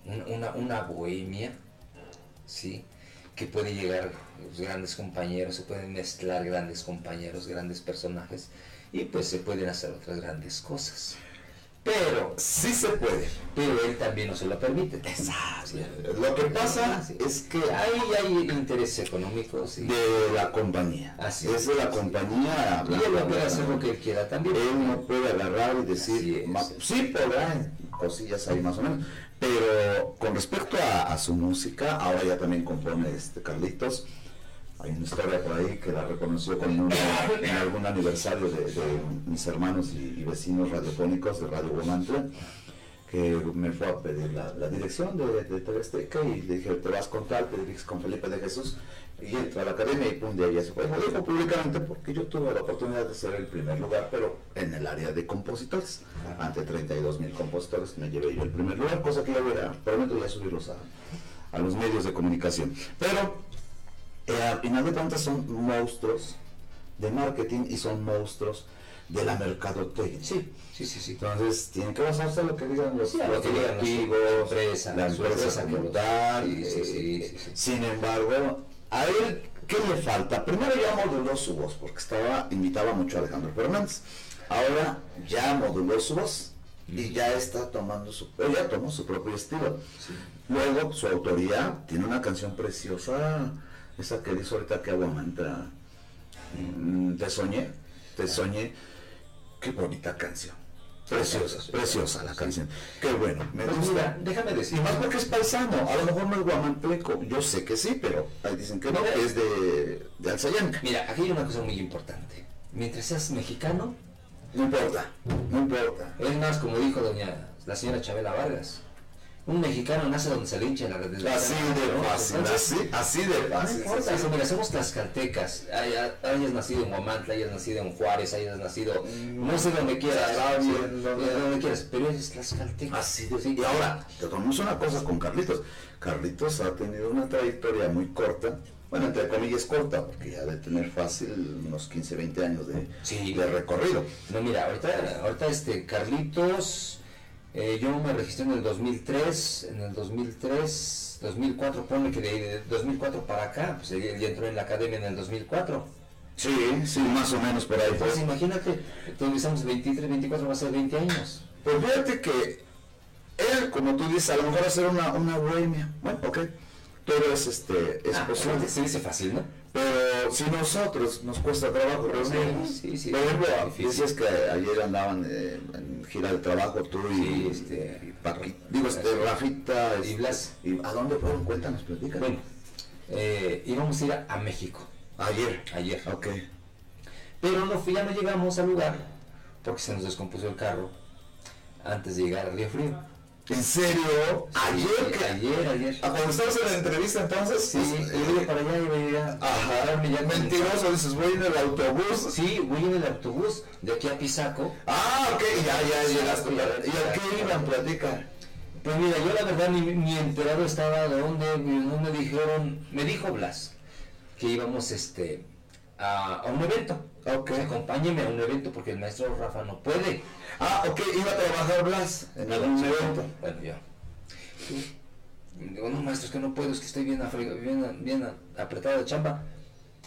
un- una, una bohemia, ¿sí? Que puede llegar los grandes compañeros, se pueden mezclar grandes compañeros, grandes personajes, y pues se pueden hacer otras grandes cosas. Pero Sí se puede. pero él también no se lo permite. Exacto. Lo que pasa Sí. es que Ahí hay intereses económicos de la compañía. Así es de la compañía. y él no puede hacer lo que él quiera también. Él no puede agarrar y decir, sí podrá, cosillas ahí más o menos, pero con respecto a, a su música, ahora ya también compone este Carlitos. Hay una historia por ahí que la reconoció en algún aniversario de, de mis hermanos y, y vecinos radiofónicos de Radio Guamantla, que me fue a pedir la, la dirección de, de TV Azteca y le dije, te vas con tal, te diriges con Felipe de Jesús, y entra a la academia y pum, de ahí se fue. Lo dijo públicamente porque yo tuve la oportunidad de ser el primer lugar, pero en el área de compositores. Ante 32 mil compositores me llevé yo el primer lugar, cosa que ya voy a, prometo ya subirlos a, a los medios de comunicación. Pero eh, al final de cuentas son monstruos de marketing y son monstruos de la mercadotecnia. Sí, sí, sí, sí. Entonces, tiene que basarse en lo que digan los, Sí, los que digan directivos, la empresa, la empresa como tal, sí, sí, eh, sí, sí. Sin embargo, a él, ¿qué le falta? Primero ya moduló su voz, porque estaba, imitaba mucho a Alejandro Fernández. Ahora ya moduló su voz y ya está tomando su, ya tomó su propio estilo. Luego, su autoría tiene una canción preciosa, esa que dice ahorita que aguamanta, mm, te soñé, te soñé, qué bonita canción. Preciosa, preciosa la canción. Qué bueno, me Pues gusta. mira, déjame decir. Y más porque es paisano, a lo mejor no es guamanteco, yo sé que sí, pero ahí dicen que no, es de, de Alzayanca. Mira, aquí hay una cosa muy importante. Mientras seas mexicano, No importa, no importa. es más, como dijo doña la señora Chabela Vargas, un mexicano nace donde se le hincha la red Así de fácil, así, así de No fácil. importa, eso, mira, somos tlaxcaltecas, haya- hayas nacido en Guamantla, hayas nacido en Juárez, hayas nacido, no sé donde quieras, Sí, donde- donde quieras, pero eres tlaxcalteca. Así de Sí. Y ahora, te tomamos una cosa con Carlitos. Carlitos ha tenido una trayectoria muy corta, bueno, entre comillas corta, porque ya debe tener fácil unos 15, 20 años de, Sí. de recorrido. No, mira, ahorita, ahorita este, Carlitos, eh, yo me registré en el 2003, en el 2003, 2004, ponle que de, de 2004 para acá, pues él ya entró en la academia en el 2004. Sí, sí, más o menos por ahí. Entonces imagínate, entonces estamos 23, 24, va a ser 20 años. Pues fíjate que él, como tú dices, a lo mejor hacer una, una bohemia. Bueno, ok. Todo es, este, es Ah, posible. se dice fácil, ¿no? Pero si nosotros nos cuesta trabajo reunirnos, Sí, sí, por ejemplo, que ayer andaban eh, en gira de trabajo tú y, este, y Paqui- digo, este, Rafita Y Blas. ¿Y a dónde fueron? Cuéntanos, platica. Bueno, eh, íbamos a ir a, a México ayer. ayer, Ok. pero no, fui- ya no llegamos al lugar porque se nos descompuso el carro antes de llegar a Río Frío. ¿En serio? Sí, ¿Ayer? que Ayer, ayer. Ah, cuando estabas en la entrevista entonces. Sí, pues, yo iba para allá, iba a a- a Ajá, ya mentiroso, dices, voy en el autobús. Sí, voy en el autobús de aquí a Pisaco. Ah, ok, ya, ya Sí, llegaste. ya, ¿Y a qué iban? Platica. Pues mira, yo la verdad ni, ni enterado estaba de dónde, dónde dijeron, me dijo Blas que íbamos este a, a un evento. Ok. Pues acompáñeme a un evento porque el maestro Rafa no puede. Ah, ok, iba a trabajar Blas en algún evento. Bueno, yo. Digo, no, maestro, es que no puedo, es que estoy bien, bien, bien apretado de chamba.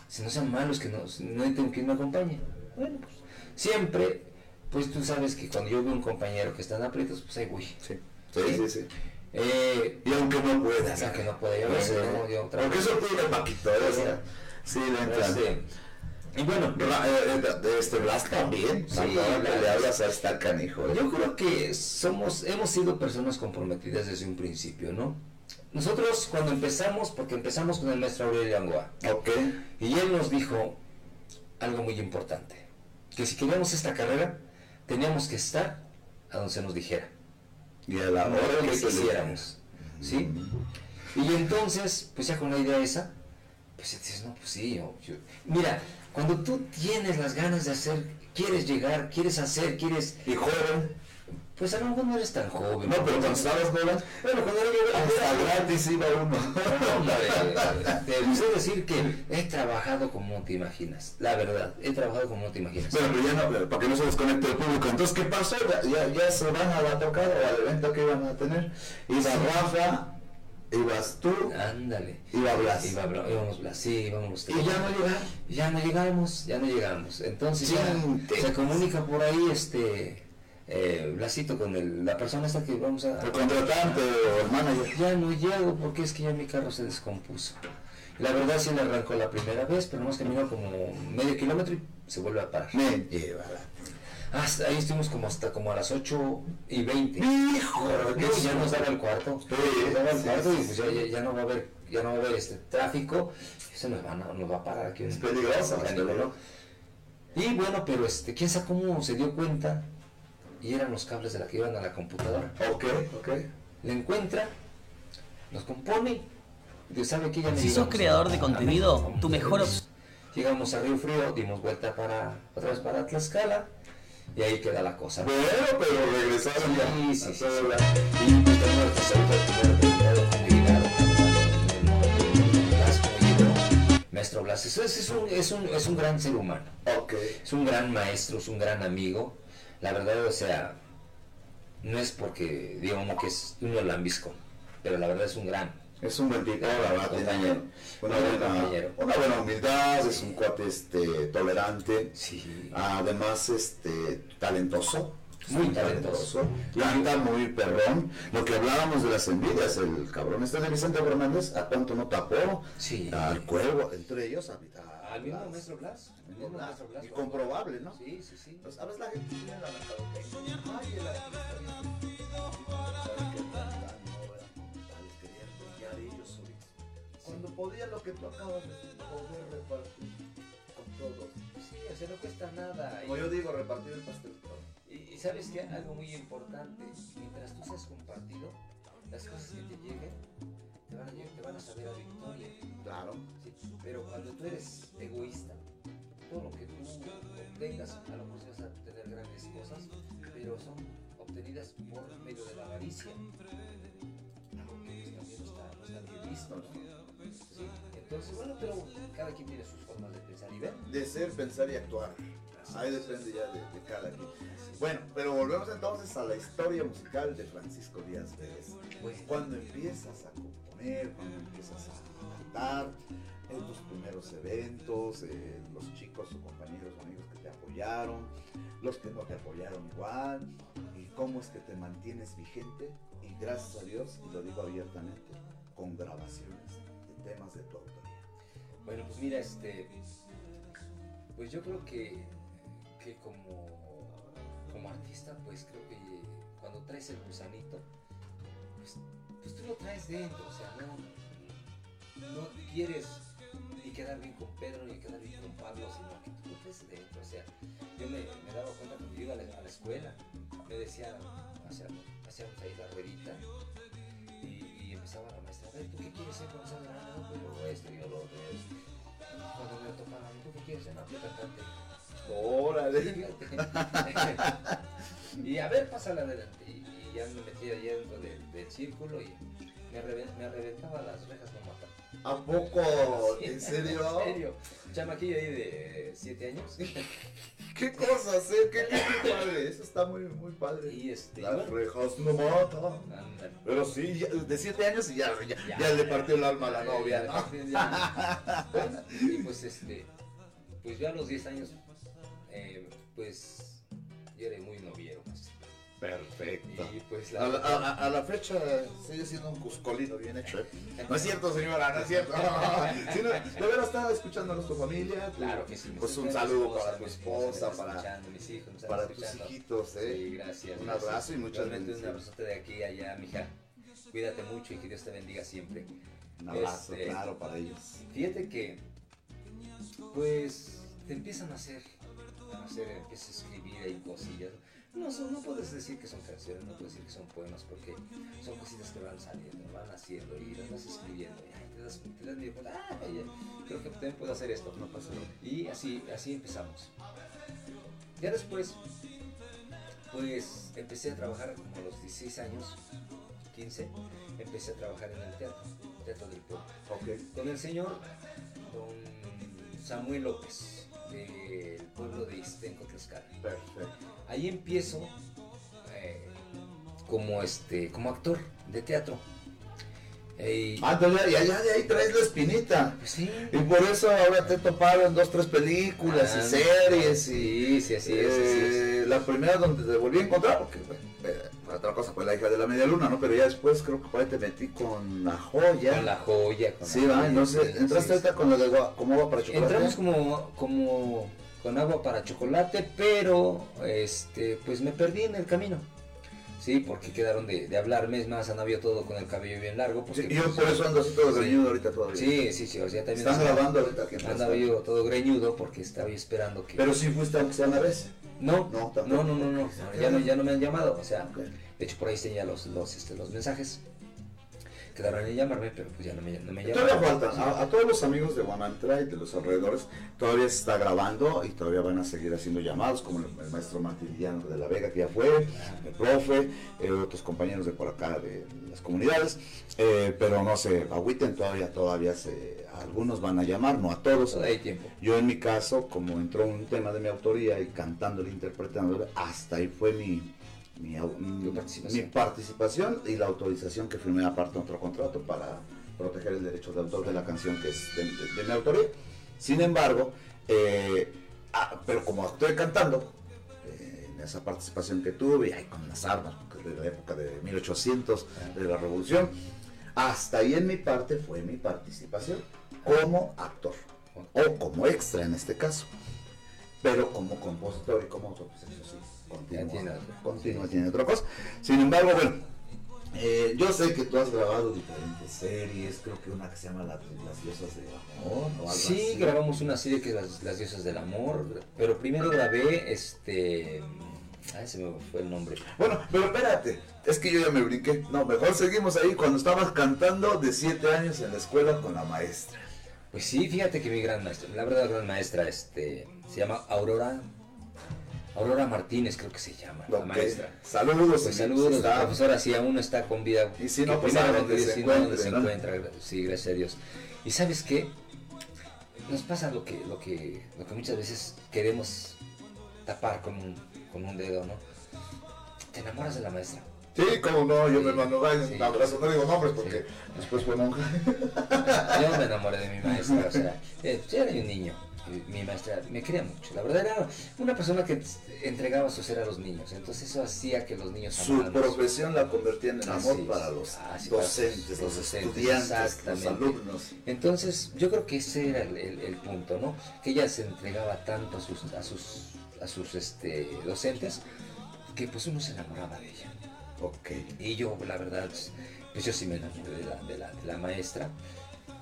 Si no sean malos, que no, no tengo quien me acompañe. Bueno, pues siempre, pues tú sabes que cuando yo veo un compañero que está en aprietos, pues ahí voy. Sí, sí, sí. sí. Eh, Y aunque no puedas. Aunque no pueda, yo a veces no, yo otra Porque eso tiene Paquito, ¿eh? O sea, sí, le entra. Y bueno, eh, eh, este Blas también. Sí, Ahora que le hablas a estar canijo. ¿eh? yo creo que somos, hemos sido personas comprometidas desde un principio, ¿no? Nosotros cuando empezamos, porque empezamos con el maestro Aurelio Angoa, Ok. y él nos dijo algo muy importante, que si queríamos esta carrera, teníamos que estar a donde se nos dijera, Y a la hora que le- quisiéramos, ¿sí? Y entonces, pues ya con la idea esa, pues dices, no, pues sí, yo- yo- mira, cuando tú tienes las ganas de hacer, quieres llegar, quieres hacer, quieres, Y joven. pues a lo mejor no eres tan joven. No, pero cuando estabas joven, Bueno, cuando era yo hasta gratis iba uno. No, te decir que he trabajado como te imaginas, la verdad, he trabajado como te imaginas. Bueno, pero ya no, para que no se desconecte el público. Entonces, ¿qué pasó? Ya, ya, ya se van a la tocada o al evento que iban a tener. Iba Sí. Rafa, ibas tú, Ándale. iba Blas. Iba íbamos Blas, sí, íbamos los Y ya no llegaron. Ya no llegamos, ya no llegamos. Entonces ya se comunica por ahí este eh, Blasito con el- la persona esta que vamos a... El contratante o el manager. Ya no llego porque es que ya mi carro se descompuso. La verdad sí le arrancó la primera vez, pero hemos caminado como medio kilómetro y se vuelve a parar. Me llévala. Hasta ahí estuvimos como hasta como a las 8 y 20. Hijo, ya nos daba el cuarto. Sí, nos daba el sí, cuarto sí, y pues ya, ya- ya no va a haber, ya no va a haber este tráfico. Se nos va, a- nos va a parar aquí. Es peligroso, peligroso. ¿no? Y bueno, pero este, quién sabe cómo se dio cuenta. Y eran los cables de la que iban a la computadora. Ok, ok. Le encuentra, los compone. Y sabe que ya Si sos creador de contenido, tu mejor opción. Llegamos a Río Frío, dimos vuelta para otra vez para Tlaxcala y ahí queda la cosa. ¿no? Bueno, pero regresaron ya. Sí, sí, sí, Y pues. Maestro Blas, es, es, un, es, un, es un gran ser humano, Ok. es un gran maestro, es un gran amigo. La verdad, o sea, no es porque diga uno que es un lambisco, pero la verdad es un gran. Es un buen tipo, la verdad, tiene una Un buena, una buena humildad, es un cuate este, tolerante, Sí. además este, talentoso, Muy talentoso. Canta muy perrón. Lo que hablábamos de las envidias, el cabrón este de Vicente Fernández, ¿a cuánto no tapó? Sí. Al cuervo, entre ellos a, a Al mismo maestro Blas. Y comprobable, ¿no? Sí, sí, sí. Pues, a veces la gente tiene la mercadotecnia. Ay, el Cuando podía lo que tú acabas de poder repartir con todos. Sí, o sea, no cuesta nada. Como Y- yo digo, repartir el pastel. Y, y sabes que algo muy importante, mientras tú seas compartido, las cosas que te lleguen te van a, lleg- te van a saber a victoria. Claro. ¿sí? Pero cuando tú eres egoísta, todo lo que tú obtengas, a lo mejor vas a tener grandes cosas, pero son obtenidas por medio de la avaricia. Algo que también no está, no está bien visto, ¿no? Entonces, bueno, pero cada quien tiene sus formas de pensar y ver. De ser, pensar y actuar. Ahí depende ya de, de cada quien. Bueno, pero volvemos entonces a la historia musical de Francisco Díaz Vélez. Pues, Cuando empiezas a componer, cuando empiezas a cantar, en tus primeros eventos, eh, los chicos o compañeros o amigos que te apoyaron, los que no te apoyaron igual, y cómo es que te mantienes vigente, y gracias a Dios, y lo digo abiertamente, con grabaciones temas de tu autoría. Bueno, pues mira, este. Pues yo creo que, que como, como artista, pues creo que cuando traes el gusanito, pues, pues tú lo traes dentro, o sea, no, no quieres ni quedar bien con Pedro ni quedar bien con Pablo, sino que tú lo traes dentro, o sea, yo me, me daba cuenta cuando iba a la, a la escuela, me decían, hacíamos, hacíamos ahí la ruedita, empezaba la maestra, a ver, ¿tú qué quieres ser cuando seas grande? No, pero esto y lo otro. Cuando me tocaban, ¿tú qué quieres ser? No, yo cantante. Órale. Y a ver, pásala adelante. Y, y ya me metí allá dentro del, del círculo y me, reven- me reventaba las rejas no matan. ¿A poco? ¿En serio? En serio. Chamaquillo ahí de 7 años. ¿Qué cosas, eh? ¿Qué, qué, qué padre? Eso está muy, muy padre. y este. Las rejas no matan. Pero sí, ya- de siete años y ya, ya, Ya. ya le partió el alma a la novia, y pues este, pues yo a los 10 años, eh, pues yo era muy noviero. Perfecto. Y pues A la, la, a- a- a la fecha sigue siendo un cuscolino bien hecho, ¿eh? No es cierto, señora, no es cierto. Si no, de veras estaba escuchando a nuestra familia. Claro que sí. Pues un saludo para tu esposa, para, mis hijos, para tus hijitos, ¿eh? Sí, gracias. Un gracias. abrazo y muchas Realmente un abrazote de aquí a allá, mija. Cuídate mucho y que Dios te bendiga siempre. Un abrazo, Este, claro, para ellos. Fíjate que, pues, te empiezan a hacer, a hacer, empiezas a escribir ahí cosillas. No, son- no puedes decir que son canciones, no puedes decir que son poemas, porque son cositas que van saliendo, van haciendo y las vas escribiendo. Y ay, te das, te das medio cuenta, ah, ya, creo que también puedo hacer esto. No pasa nada. Y así, así empezamos. Ya después, pues empecé a trabajar como a los 16 años, 15, empecé a trabajar en el teatro, Teatro del Pueblo, Ok. con el señor don Samuel López, del pueblo de Ixtenco, Tlaxcala. Perfecto. Ahí empiezo eh, como, este, como actor de teatro. Eh, y- Ah, entonces ya, ya de ahí traes la espinita. pues sí. Y por eso ahora te he topado en dos, tres películas Ah, y series. Y, Sí, sí, así es, así es. Eh, La primera donde te volví a encontrar, porque bueno, eh, otra cosa fue la hija de la media luna, ¿no? Pero ya después creo que por ahí te metí con la joya. Con la joya. Con Sí, la va, entonces sí, entraste sí, ahorita con lo de gua- como agua para chocolate. Entramos como, como con agua para chocolate, pero este, pues me perdí en el camino. Sí, porque quedaron de, de hablarme, es más, han habido todo con el cabello bien largo. Sí, Porque, y yo pues, por eso ando así todo sí. greñudo ahorita todavía. Sí, sí, sí, o sea, también Están grabando ahorita que yo todo greñudo porque estaba esperando que... Pero sí fuiste aunque sea una vez. No, No, no, no, no, ya no, ya no me han llamado, o sea, de hecho por ahí tenía los, los, este, los mensajes. Quedaron en llamarme, pero pues ya no me, no me Todavía faltan. A, a todos los amigos de Guamantra y de los alrededores, todavía se está grabando y todavía van a seguir haciendo llamados, como el, el maestro Martín Villano de la Vega, que ya fue, el profe, eh, otros compañeros de por acá de las comunidades. eh, pero no se agüiten, todavía, todavía se, algunos van a llamar, no a todos. Todavía hay tiempo. Yo en mi caso, como entró un tema de mi autoría y cantándole, interpretándole, hasta ahí fue mi, mi, participación. mi participación y la autorización que firmé aparte otro contrato para proteger el derecho de autor de la canción que es de, de- de mi autoría. Sin embargo, eh, ah, pero como estoy cantando, eh, en esa participación que tuve, ahí con las armas, porque de la época de 1800, de la revolución, hasta ahí en mi parte fue mi participación como actor, o como extra en este caso, pero como compositor y como autor, pues eso sí, Ya tiene otra. continúa, tiene otra cosa. Sin embargo, bueno, eh, yo sé que tú has grabado diferentes series, creo que una que se llama La- Las Diosas de Amor o algo Sí, así. grabamos una serie que es Las, Las Diosas del Amor, pero primero grabé este... Ay, se me fue el nombre. Bueno, pero espérate, es que yo ya me brinqué. No, mejor seguimos ahí cuando estabas cantando de 7 años en la escuela con la maestra. Pues sí, fíjate que mi gran maestra, la verdad gran maestra, este, se llama Aurora, Aurora Martínez creo que se llama, la maestra. Saludos. Pues saludos, si está- profesora, si aún está con vida. Y si no, pues, donde Dios, se ¿no? encuentra, sí, gracias a Dios. Y sabes qué, nos pasa lo que, lo que, lo que muchas veces queremos tapar con un, con un dedo, ¿no? Te enamoras de la maestra. Sí, cómo no, yo Sí, me mando un sí. abrazo, no digo nombres porque Sí. después fue monja. Yo me enamoré de mi maestra, o sea, eh, yo era un niño. Y Mi maestra me quería mucho. La verdad era una persona que entregaba su ser a los niños. Entonces eso hacía que los niños Su profesión la convertía en amor Así es. para los Así, docentes, los estudiantes, los alumnos. Entonces, yo creo que ese era el, el- el punto, ¿no? Que ella se entregaba tanto a sus, a sus, a sus este, docentes que pues uno se enamoraba de ella. Ok. Y yo, la verdad, pues yo sí me enamoré de la, de la, de la maestra.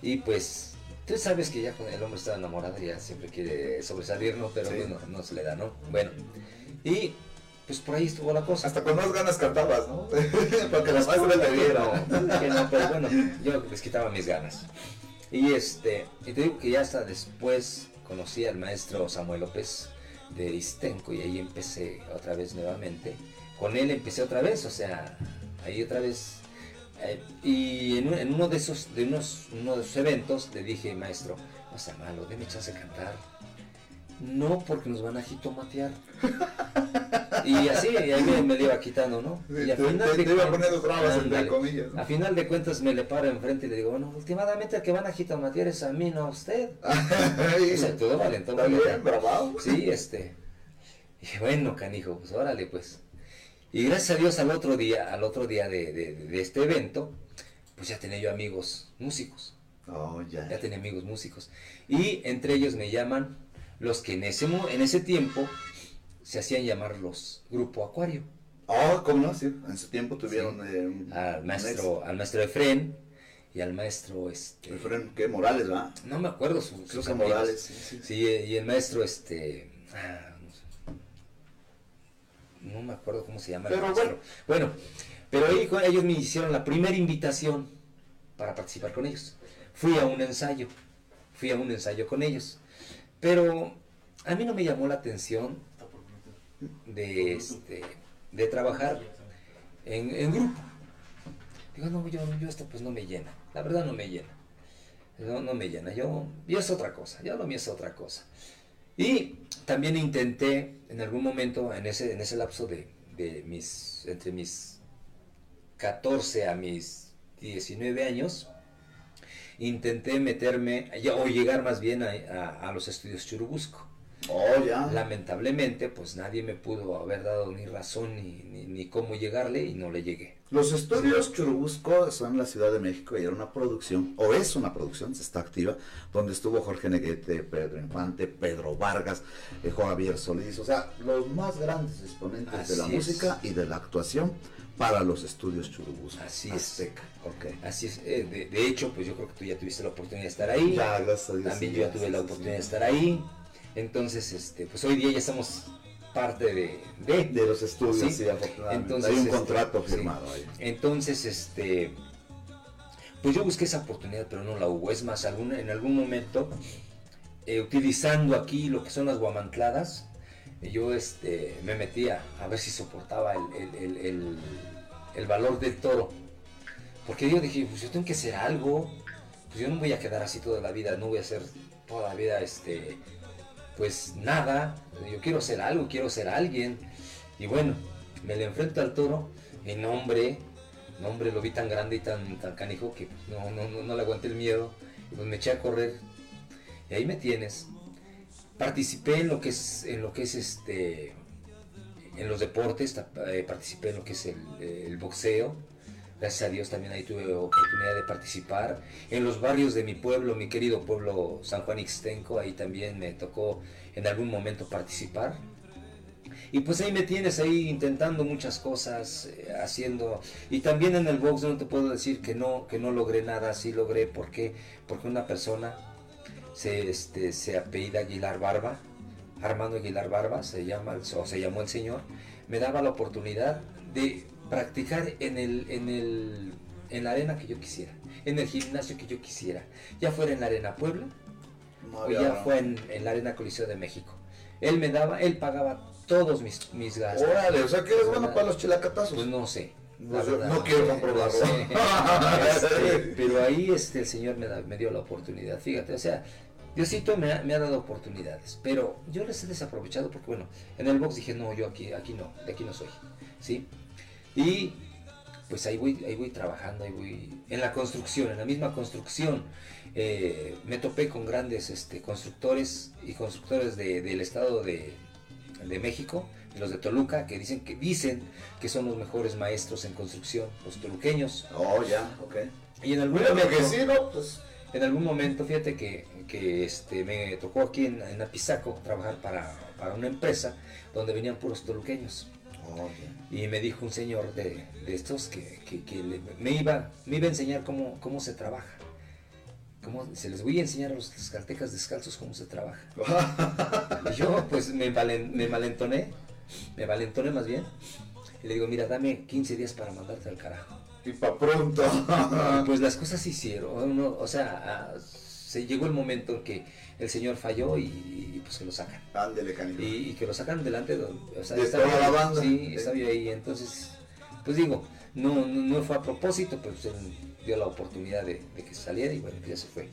Y pues, tú sabes que ya cuando el hombre está enamorado ya siempre quiere sobresalir, ¿no? Pero Sí. bueno, no se le da, ¿no? Bueno, y pues por ahí estuvo la cosa. Hasta con más ganas cantabas, ¿no? Para que la maestra te viera. No, que no, pero bueno, yo les quitaba mis ganas. Y este, y te digo que ya hasta después conocí al maestro Samuel López de Istenco y ahí empecé otra vez nuevamente. Con él empecé otra vez, o sea, ahí otra vez. Eh, y en, un- en uno de esos, de unos, uno de esos eventos le dije, maestro, no sea malo, déme chance de cantar. No, porque nos van a jitomatear. Y así, y ahí me, me le iba quitando, ¿no? Y Te- te- te iba poniendo trabas, entre ándale. comillas, ¿no? A final de cuentas me le paro enfrente y le digo, bueno, últimamente el que van a jitomatear es a mí, no a usted. O sea, todo valentón. Está valentón. bien, bravo. Sí, este. Y bueno, canijo, pues órale, pues. Y gracias a Dios al otro día, al otro día de, de- de este evento, pues ya tenía yo amigos músicos. Oh, ya. Ya tenía amigos músicos. Y entre ellos me llaman los que en ese, en ese tiempo se hacían llamar los Grupo Acuario. Oh, ¿cómo no? Sí, en su tiempo tuvieron eh, un, Al un maestro, al maestro Efren y al maestro este. ex. Efraín, ¿qué? Morales, ¿verdad? No me acuerdo su, Creo sus. Morales, sí, sí. Sí, y el maestro, este. ah. No me acuerdo cómo se llama. el Pero maestro. bueno. pero con- ellos me hicieron la primera invitación para participar con ellos. Fui a un ensayo. Fui a un ensayo con ellos. Pero a mí no me llamó la atención de, este, de trabajar en, en grupo. Digo, no, yo, yo esto pues no me llena. La verdad no me llena. No, no me llena. Yo, yo es otra cosa. Ya lo mío es otra cosa. Y también intenté en algún momento, en ese, en ese lapso de, de mis, entre mis 14 a mis 19 años, intenté meterme, o llegar más bien a, a- a los estudios Churubusco. Oh, ya. Lamentablemente, pues nadie me pudo haber dado ni razón ni, ni, ni cómo llegarle y no le llegué. Los estudios Churubusco son en la Ciudad de México y era una producción, o es una producción, se está activa, donde estuvo Jorge Neguete, Pedro Infante, Pedro Vargas, eh, Javier Solís, o sea, los más grandes exponentes de la es. música y de la actuación para los estudios Churubusco. Así es. Azteca. Ok. Así es, eh, de, de hecho, pues yo creo que tú ya tuviste la oportunidad de estar ahí. Ya, gracias a Dios. También sí, yo ya tuve la oportunidad sí. de estar ahí. Entonces, este, pues hoy día ya estamos parte de, de, De los estudios, Sí. sí, afortunadamente. Entonces, Hay un este, contrato firmado ahí. Entonces, este, pues yo busqué esa oportunidad, pero no la hubo. Es más, alguna- en algún momento, eh, utilizando aquí lo que son las guamantladas, eh, yo este, me metía a ver si soportaba el, el- el- el- el valor del toro. Porque yo dije, pues yo tengo que hacer algo. Pues yo no voy a quedar así toda la vida, no voy a hacer toda la vida, este, pues nada. Yo quiero hacer algo, quiero ser alguien. Y bueno, me le enfrento al toro y no hombre, no hombre, lo vi tan grande y tan, tan canijo que no, no, no, no le aguanté el miedo. Pues me eché a correr. Y ahí me tienes. Participé en lo que es, en lo que es este en los deportes, eh, participé en lo que es el boxeo. Gracias a Dios también ahí tuve oportunidad de participar. En los barrios de mi pueblo, mi querido pueblo San Juan Ixtenco, ahí también me tocó en algún momento participar. Y pues ahí me tienes ahí intentando muchas cosas, eh, haciendo... Y también en el box no te puedo decir que no, que no logré nada, sí logré. ¿Por qué? Porque una persona se, este, se apellida Aguilar Barba, Armando Aguilar Barba, se llama, o se llamó el señor, me daba la oportunidad de practicar en, el, en, el, en la arena que yo quisiera, en el gimnasio que yo quisiera, ya fuera en la Arena Puebla No o ya fue en, en la Arena Coliseo de México. Él me daba, él pagaba todos mis, mis gastos. Órale, o sea que eres bueno para los chilacatazos. Pues no sé. Pues verdad, no quiero comprobarlo. Este, pero ahí este, el Señor me, da- me dio la oportunidad. Fíjate, o sea, Diosito me ha, me ha dado oportunidades. Pero yo les he desaprovechado porque, bueno, en el box dije, no, yo aquí, aquí no, de aquí no soy. ¿Sí? Y pues ahí voy, ahí voy trabajando, ahí voy en la construcción, en la misma construcción. eh, me topé con grandes este, constructores y constructores de- del estado de, de México, los de Toluca, que dicen que dicen que son los mejores maestros en construcción, los toluqueños. Oh, ya, ok. Y en algún Mira momento, que sí, ¿no? Pues en algún momento, fíjate que, que, este, me tocó aquí en, en Apizaco trabajar para, para una empresa donde venían puros toluqueños. Y me dijo un señor de, de estos que, que- que le- me, iba, me iba a enseñar cómo, cómo se trabaja. Cómo, se les voy a enseñar a los tlaxcaltecas descalzos cómo se trabaja. Y yo pues me, valen- me valentoné, me valentoné más bien. Y le digo, mira, dame 15 días para mandarte al carajo. Y pa' pronto. Y pues las cosas se hicieron, uno- o sea, se llegó el momento en que el señor falló y, y, pues que lo sacan. Ándele. Y, y que lo sacan delante de, o sea, De estaba toda la banda. Sí, estaba yo ahí. Entonces, pues digo, no, no, no fue a propósito, pero pues él dio la oportunidad de, de que saliera y bueno, ya se fue.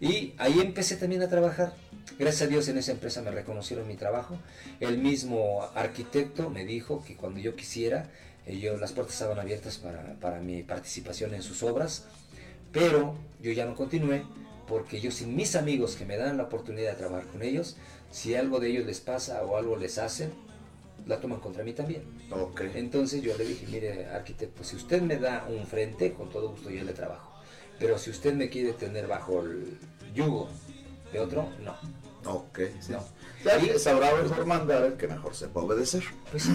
Y ahí empecé también a trabajar. Gracias a Dios en esa empresa me reconocieron mi trabajo. El mismo arquitecto me dijo que cuando yo quisiera, eh, yo, las puertas estaban abiertas para, para mi participación en sus obras. Pero yo ya no continué porque yo sin mis amigos que me dan la oportunidad de trabajar con ellos, si algo de ellos les pasa o algo les hacen, la toman contra mí también. Ok. Entonces yo le dije, mire arquitecto, si usted me da un frente, con todo gusto yo le trabajo. Pero si usted me quiere tener bajo el yugo de otro, no. Ok, sí. No. Ya que sabrá mejor mandar el que mejor sepa obedecer. Pues.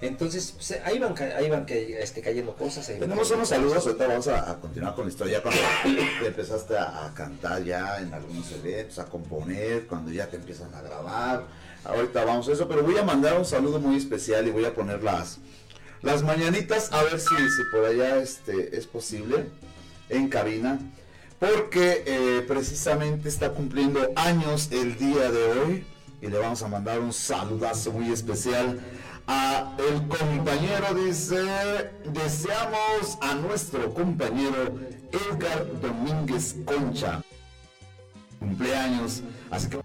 Entonces, pues, ahí van, ahí van ca- este, cayendo cosas. ahí Tenemos unos saludos, ahorita vamos a, a continuar con la historia. Ya cuando te empezaste a, a cantar ya en algunos eventos, a componer, cuando ya te empiezan a grabar. Ahorita vamos a eso, pero voy a mandar un saludo muy especial y voy a poner las, las mañanitas, a ver si, si por allá este, es posible, en cabina. Porque eh, precisamente está cumpliendo años el día de hoy y le vamos a mandar un saludazo muy especial a el compañero dice deseamos a nuestro compañero Edgar Domínguez Concha. Cumpleaños así que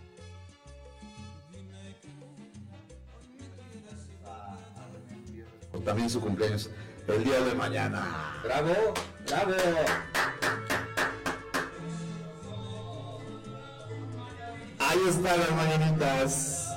también su cumpleaños el día de mañana Bravo, bravo. Ahí están las mañanitas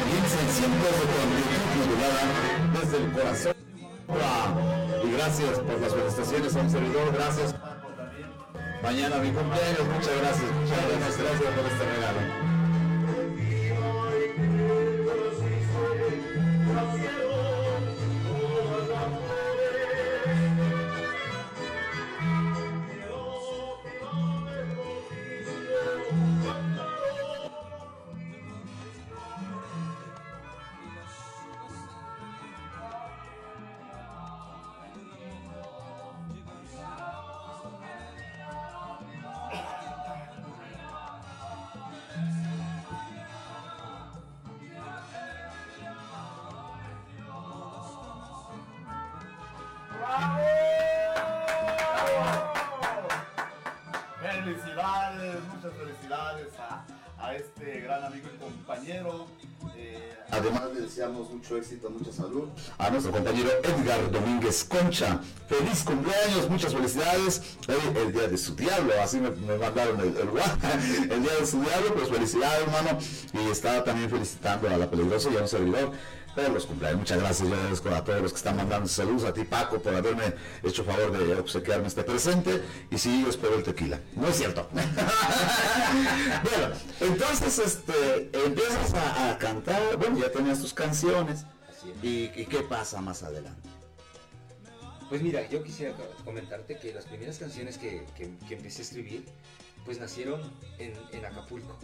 370 600 de conducción modulada desde el corazón. Y gracias por las felicitaciones a un servidor, gracias. Mañana mi cumpleaños, muchas gracias, muchas gracias, gracias por este regalo. Éxito, mucha salud. A nuestro compañero Edgar Domínguez Concha. Feliz cumpleaños, muchas felicidades. Hoy el día de su diablo, así me, mandaron el, el, el día de su diablo, pues felicidades hermano. Y estaba también felicitando a la peligrosa y a un servidor. Pero los cumpleaños, muchas gracias, yo agradezco a todos los que están mandando saludos, a ti Paco por haberme hecho favor de obsequiarme este presente, y sí, yo espero el tequila. No es cierto. bueno, entonces este, empiezas a, a cantar, bueno, ya tenías tus canciones, Así es. y, y qué pasa más adelante? Pues mira, yo quisiera co- comentarte que las primeras canciones que, que- que empecé a escribir, pues nacieron en, en Acapulco.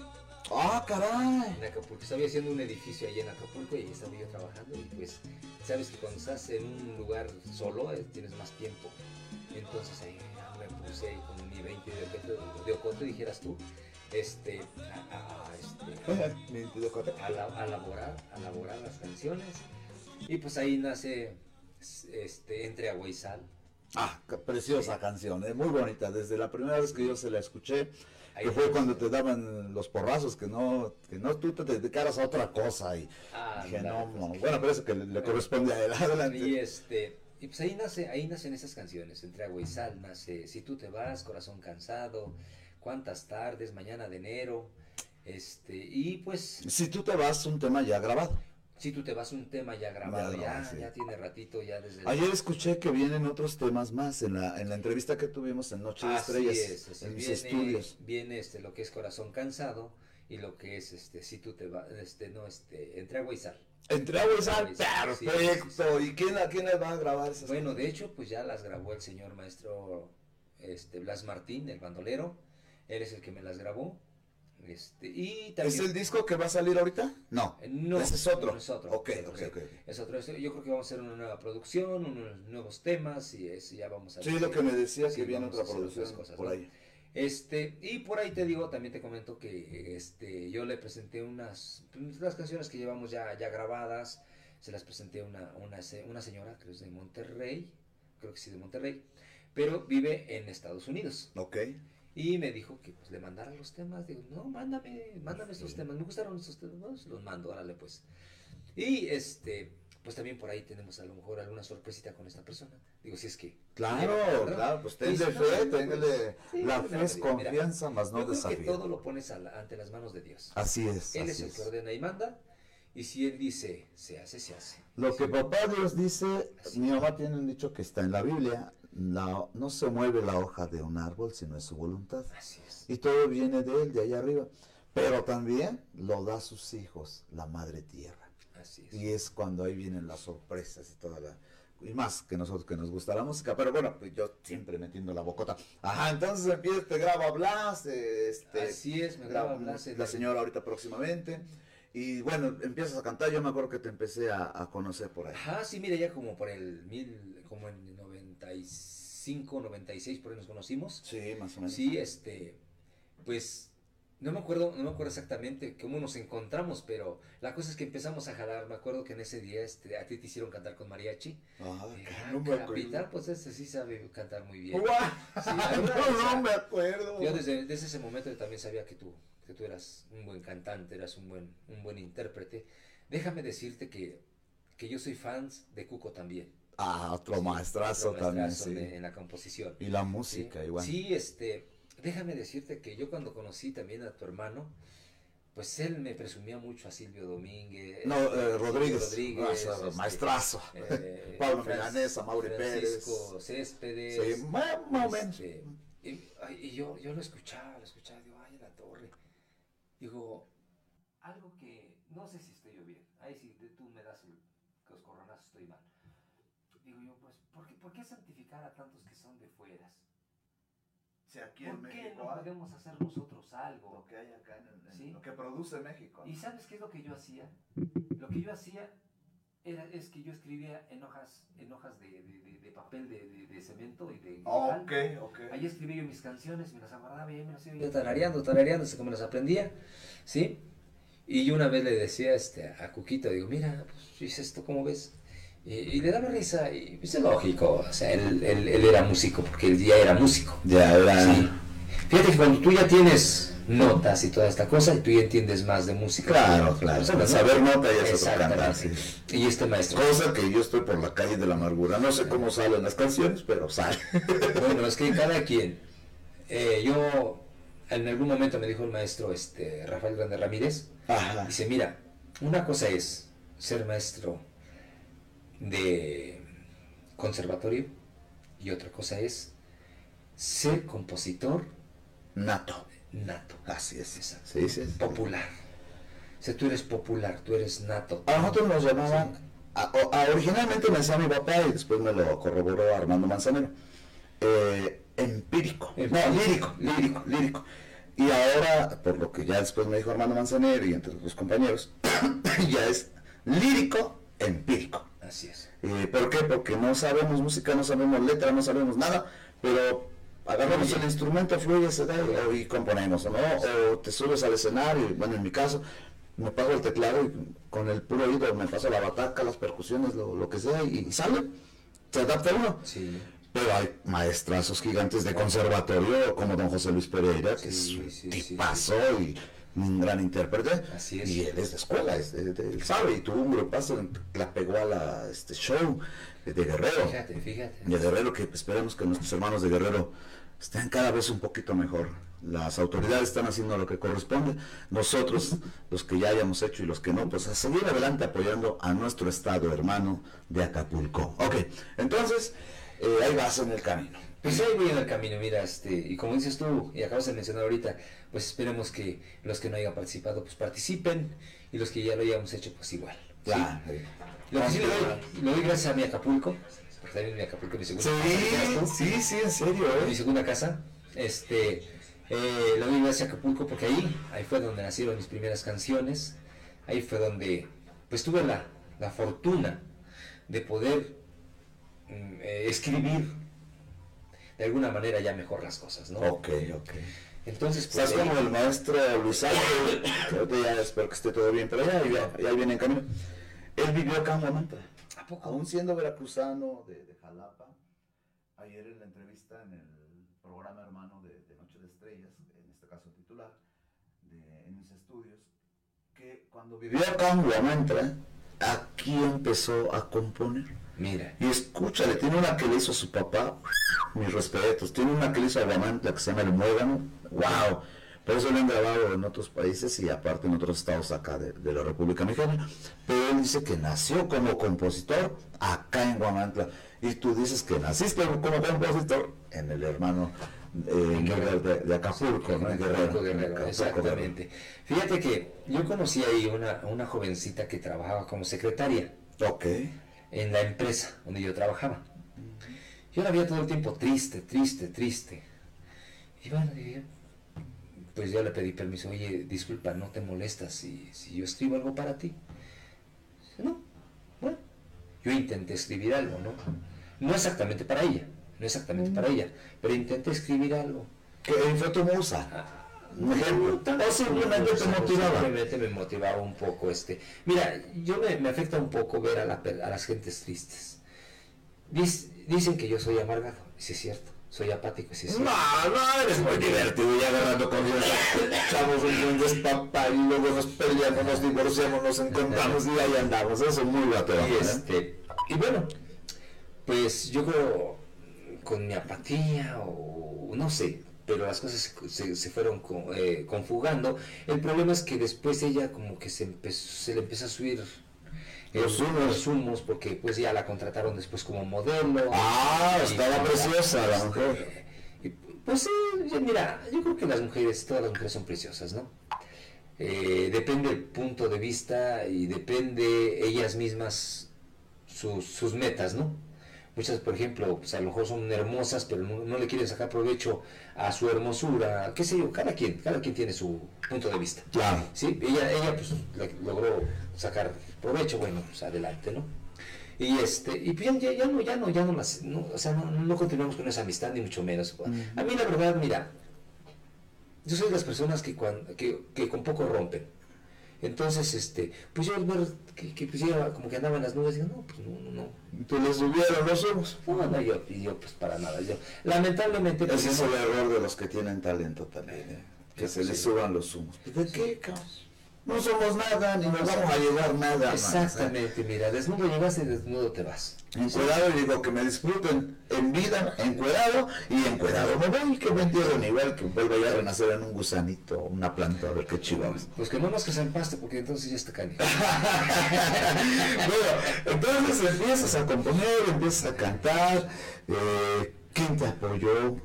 ¡Ah, caray! En Acapulco. Estaba haciendo un edificio allí en Acapulco y estaba yo trabajando. Y pues, sabes que cuando estás en un lugar solo, eh, tienes más tiempo. Entonces ahí me puse ahí con mi 20 de, ocote- de ocote, dijeras tú, este, a, a- este, a, a a elaborar las canciones. Y pues ahí nace este, Entre Agua y Sal. Ah, preciosa canción, eh, muy bonita. Desde la primera vez que yo se la escuché, Ahí que fue cuando te daban los porrazos, que no, que no tú te dedicaras a otra cosa. Y Ah, dije, no, pues, no, bueno, pero eso que le, le corresponde a él. Adelante. Y este, y pues ahí nace, ahí nacen esas canciones, entre agua y sal, nace Si tú te vas, corazón cansado, cuántas tardes, mañana de enero, este, y pues Si tú te vas, un tema ya grabado. Si tú te vas un tema ya grabado, Ya ya, grabado, sí. ya tiene ratito, ya desde el- Ayer escuché que vienen otros temas más en la, en la entrevista que tuvimos en Noche de Así Estrellas, es, así en mis viene, estudios. viene este lo que es corazón cansado y lo que es este si tú te vas, este, no, este, entre agua y sal. Entre agua y sal, Sí, sí, sí, perfecto. ¿Y quién, a quién le va a grabar esas Bueno, de hecho, pues ya las grabó el señor maestro este, Blas Martín, el bandolero. Él es el que me las grabó. Este, y también. ¿Es el disco que va a salir ahorita? No. Eh, No, Ese es otro. no, es otro. Ok, es otro, ok, sí. ok. Es otro. Yo creo que vamos a hacer una nueva producción, unos nuevos temas y eso ya vamos a Sí, ver lo que me decía sí, que viene otra producción cosas, por ¿no? ahí. Este, y por ahí te digo, también te comento que este, yo le presenté unas, las canciones que llevamos ya, ya grabadas, se las presenté a una, una, una señora, creo que es de Monterrey, creo que sí de Monterrey, pero vive en Estados Unidos. Ok. Y me dijo que pues, le mandara los temas. Digo, no, mándame, mándame estos temas. Me gustaron estos temas. No, los mando, órale pues. Y este, pues también por ahí tenemos a lo mejor alguna sorpresita con esta persona. Digo, si es que. Claro, ¿verdad? claro, pues tenle no, fe, pues, téngale. sí, la no, fe es digo, mira, confianza, más no Yo creo que desafío. todo lo pones la- ante las manos de Dios. Así es. Él es así el es. que ordena y manda. Y si Él dice, se hace, se hace. Lo que Sí. papá Dios dice, Así mi mamá tiene un dicho que está en la Biblia, la- no se mueve la hoja de un árbol si no es su voluntad. Así es. Y todo viene de él, de allá arriba. Pero también lo da a sus hijos, la madre tierra. Así es. Y es cuando ahí vienen las sorpresas y toda la... Y más que nosotros que nos gusta la música, pero bueno, pues yo siempre metiendo la bocota. Ajá, entonces empieza, te graba Blas, este, Así es, me graba Blas la señora ahorita próximamente. Y bueno, empiezas a cantar, yo me acuerdo que te empecé a, a conocer por ahí. Ajá, sí, mira, ya como por el mil, como en 95, 96, por ahí nos conocimos. Sí, más o menos. Sí, este, pues, no me acuerdo, no me acuerdo exactamente cómo nos encontramos, pero la cosa es que empezamos a jalar, me acuerdo que en ese día, este, a ti te hicieron cantar con mariachi. Ah, que ah, no me acuerdo. pues ese sí sabe cantar muy bien. Sí, verdad, no, o sea, no me acuerdo. Yo desde, desde ese momento también sabía que tú, que tú eras un buen cantante, eras un buen, un buen intérprete. Déjame decirte que, que yo soy fan de Cuco también. Ah, otro maestrazo otro también, sí. en la composición. Y la Sí, música igual. Sí, este, déjame decirte que yo cuando conocí también a tu hermano, pues él me presumía mucho a Silvio Domínguez. No, eh, Rodríguez. Rodríguez, Ah, este, maestrazo. eh, Pablo Milanesa, Mauri Francisco Pérez. Céspedes. Sí, más este, y, yo, yo lo escuchaba, lo escuchaba, digo, ay, la torre. Digo, algo que, no sé si estoy yo bien, ahí sí de- tú me das el coscorronazo, estoy mal. Digo yo, pues, ¿por qué, santificar a tantos que son de fueras? Sí, aquí ¿Por qué no podemos hacer nosotros algo? que hay acá en, el- en Sí. lo que produce México. ¿Y sabes qué es lo que yo hacía? Lo que yo hacía era, es que yo escribía en hojas, en hojas de, de- de- de papel de, de- de cemento y de Ah, metal. ok, ok. Ahí escribí yo mis canciones, me las aguardaba y ahí me las iba yo tarareando, tarareando, hasta que me las aprendía, ¿sí? Y yo una vez le decía este, a Cuquito, digo, mira, pues hice esto, ¿cómo ves? Y, y le daba risa, y pues es lógico, o sea, él, él- él era músico, porque él ya era músico. Ya era. Sí. Fíjate que cuando tú ya tienes notas y toda esta cosa, y tú ya entiendes más de música. Claro, claro. Saber nota ya Exactamente. cantar, sí. Y este maestro. Cosa que yo estoy por la calle de la amargura. No sé cómo salen las canciones, pero salen. Bueno, es que cada quien. eh, yo, en algún momento me dijo el maestro este, Rafael Grande Ramírez, Ajá. dice, mira, una cosa es ser maestro de conservatorio y otra cosa es ser compositor Nato. nato, Así es. Exacto. Sí, sí. sí. popular. O sea, tú eres popular, tú eres nato. A nosotros nos llamaban, a- o- a- originalmente me decía mi papá y después me lo corroboró Armando Manzanero, eh, empírico, no, lírico, lírico, lírico. Y ahora, por lo que ya después me dijo Armando Manzanero y entre los compañeros, ya es lírico empírico. Así es. Eh, ¿Por qué? Porque no sabemos música, no sabemos letra, no sabemos nada, pero agarramos el instrumento, fluye, se da y, y componemos, ¿no? O te subes al escenario, bueno, en mi caso, me pago el teclado y con el puro oído me paso la bataca, las percusiones, lo, lo que sea, y, y sale, se adapta uno. Sí. Pero hay maestrazos gigantes de conservatorio como don José Luis Pereira, que Sí, es un sí, sí, tipazo y un gran intérprete. Así es. Y él es de escuela, es de- de- él sabe, y tuvo un grupazo, la pegó a la este show de Guerrero. Fíjate, fíjate. De Guerrero, que esperemos que nuestros hermanos de Guerrero estén cada vez un poquito mejor. Las autoridades están haciendo lo que corresponde. Nosotros, los que ya hayamos hecho y los que no, pues a seguir adelante apoyando a nuestro estado hermano de Acapulco. Ok, entonces, eh, ahí vas en el camino. Pues ahí voy en el camino, mira, este, y como dices tú, y acabas de mencionar ahorita, pues esperemos que los que no hayan participado, pues participen, y los que ya lo hayamos hecho, pues igual. ¿sí? Lo que sí le doy, le doy gracias a mi Acapulco, porque también mi Acapulco es mi segunda casa, Sí, sí, sí, en serio, mi ¿eh? segunda casa, este, eh, le doy gracias a Acapulco porque ahí, ahí fue donde nacieron mis primeras canciones, ahí fue donde, pues tuve la, la fortuna de poder mm, eh, escribir de alguna manera ya mejor las cosas, ¿no? Ok, ok. Entonces, pues, Estás como el maestro Luis Ángel, que ya espero que esté todo bien, pero ya, ya, ya viene en camino. Él vivió acá en Guamantla. ¿A poco? Aún siendo veracruzano de, de Jalapa, ayer en la entrevista en el programa hermano de, de Noche de Estrellas, en este caso titular, de, en mis estudios, que cuando vivió acá en Guamantla, aquí empezó a componer. Mira, Y escúchale, tiene una que le hizo a su papá, mis respetos, tiene una que le hizo a Guamantla que se llama El Muégano, wow, pero eso lo han grabado en otros países y aparte en otros estados acá de, de la República Mexicana, pero él dice que nació como compositor acá en Guamantla, y tú dices que naciste como compositor en el hermano eh, Guerrero. de, de Acapulco, ¿no? En Guerrero, Acapulco, exactamente. Fíjate que yo conocí ahí una, una jovencita que trabajaba como secretaria. Ok, en la empresa donde yo trabajaba. Yo la veía todo el tiempo triste, triste, triste. Y bueno, pues yo le pedí permiso, oye, disculpa, ¿no te molestas si, si yo escribo algo para ti? No, bueno, yo intenté escribir algo, ¿no? No exactamente para ella, no exactamente para ella, pero intenté escribir algo. que fue tu musa, ejemplo, o simplemente te motivaba. Simplemente me motivaba un poco este. Mira, yo me, me afecta un poco ver a, la a las gentes tristes. Dic- dicen que yo soy amargado, sí es cierto. Soy apático, sí es cierto. No, no, eres muy divertido y agarrando confianza. Echamos un buen despapá y luego nos peleamos, nos divorciamos, nos encontramos y ahí andamos. Eso es muy bateo. Y, este, y bueno, pues yo creo con mi apatía o no sé, pero las cosas se, se- se fueron co- eh, confugando. El problema es que después ella como que se, empezó, se le empezó a subir Los humos. porque pues ya la contrataron después como modelo. Ah, estaba preciosa la mujer. y, pues sí, mira, yo creo que las mujeres, todas las mujeres son preciosas, ¿no? Eh, depende el punto de vista y depende ellas mismas sus, sus metas, ¿no? Muchas, por ejemplo, pues a lo mejor son hermosas, pero no, no le quieren sacar provecho a su hermosura, qué sé yo, cada quien, cada quien tiene su punto de vista. Claro. Sí, ella, ella pues le- logró sacar provecho, bueno, pues adelante, ¿no? Y este, y pues ya, no, ya no, ya no las, no, o sea, no, no continuamos con esa amistad, ni mucho menos. A mí la verdad, mira, yo soy de las personas que, cuando, que, que con poco rompen. Entonces, este, pues yo al ver que, que pues ya como que andaba en las nubes, digo, no, pues no, no, no. Te les subieron los humos. No, no, yo, yo pues para nada. Yo, lamentablemente, pues, Ese es no- el error de los que tienen talento también. ¿eh? que se le suban los humos. ¿De qué, cabrón? No somos nada, ni nos vamos a llevar nada. Exactamente, mira, desnudo llegaste y desnudo te vas. Encuerado y digo que me disfruten en vida, encuerado y encuerado. Me voy que vendieron igual que vuelva a renacer en un gusanito, una planta, a ver qué chihuahuas. Pues que no más que se empaste porque entonces ya está caliente. bueno, entonces empiezas a componer, empiezas a cantar. Eh, ¿Quién te apoyó?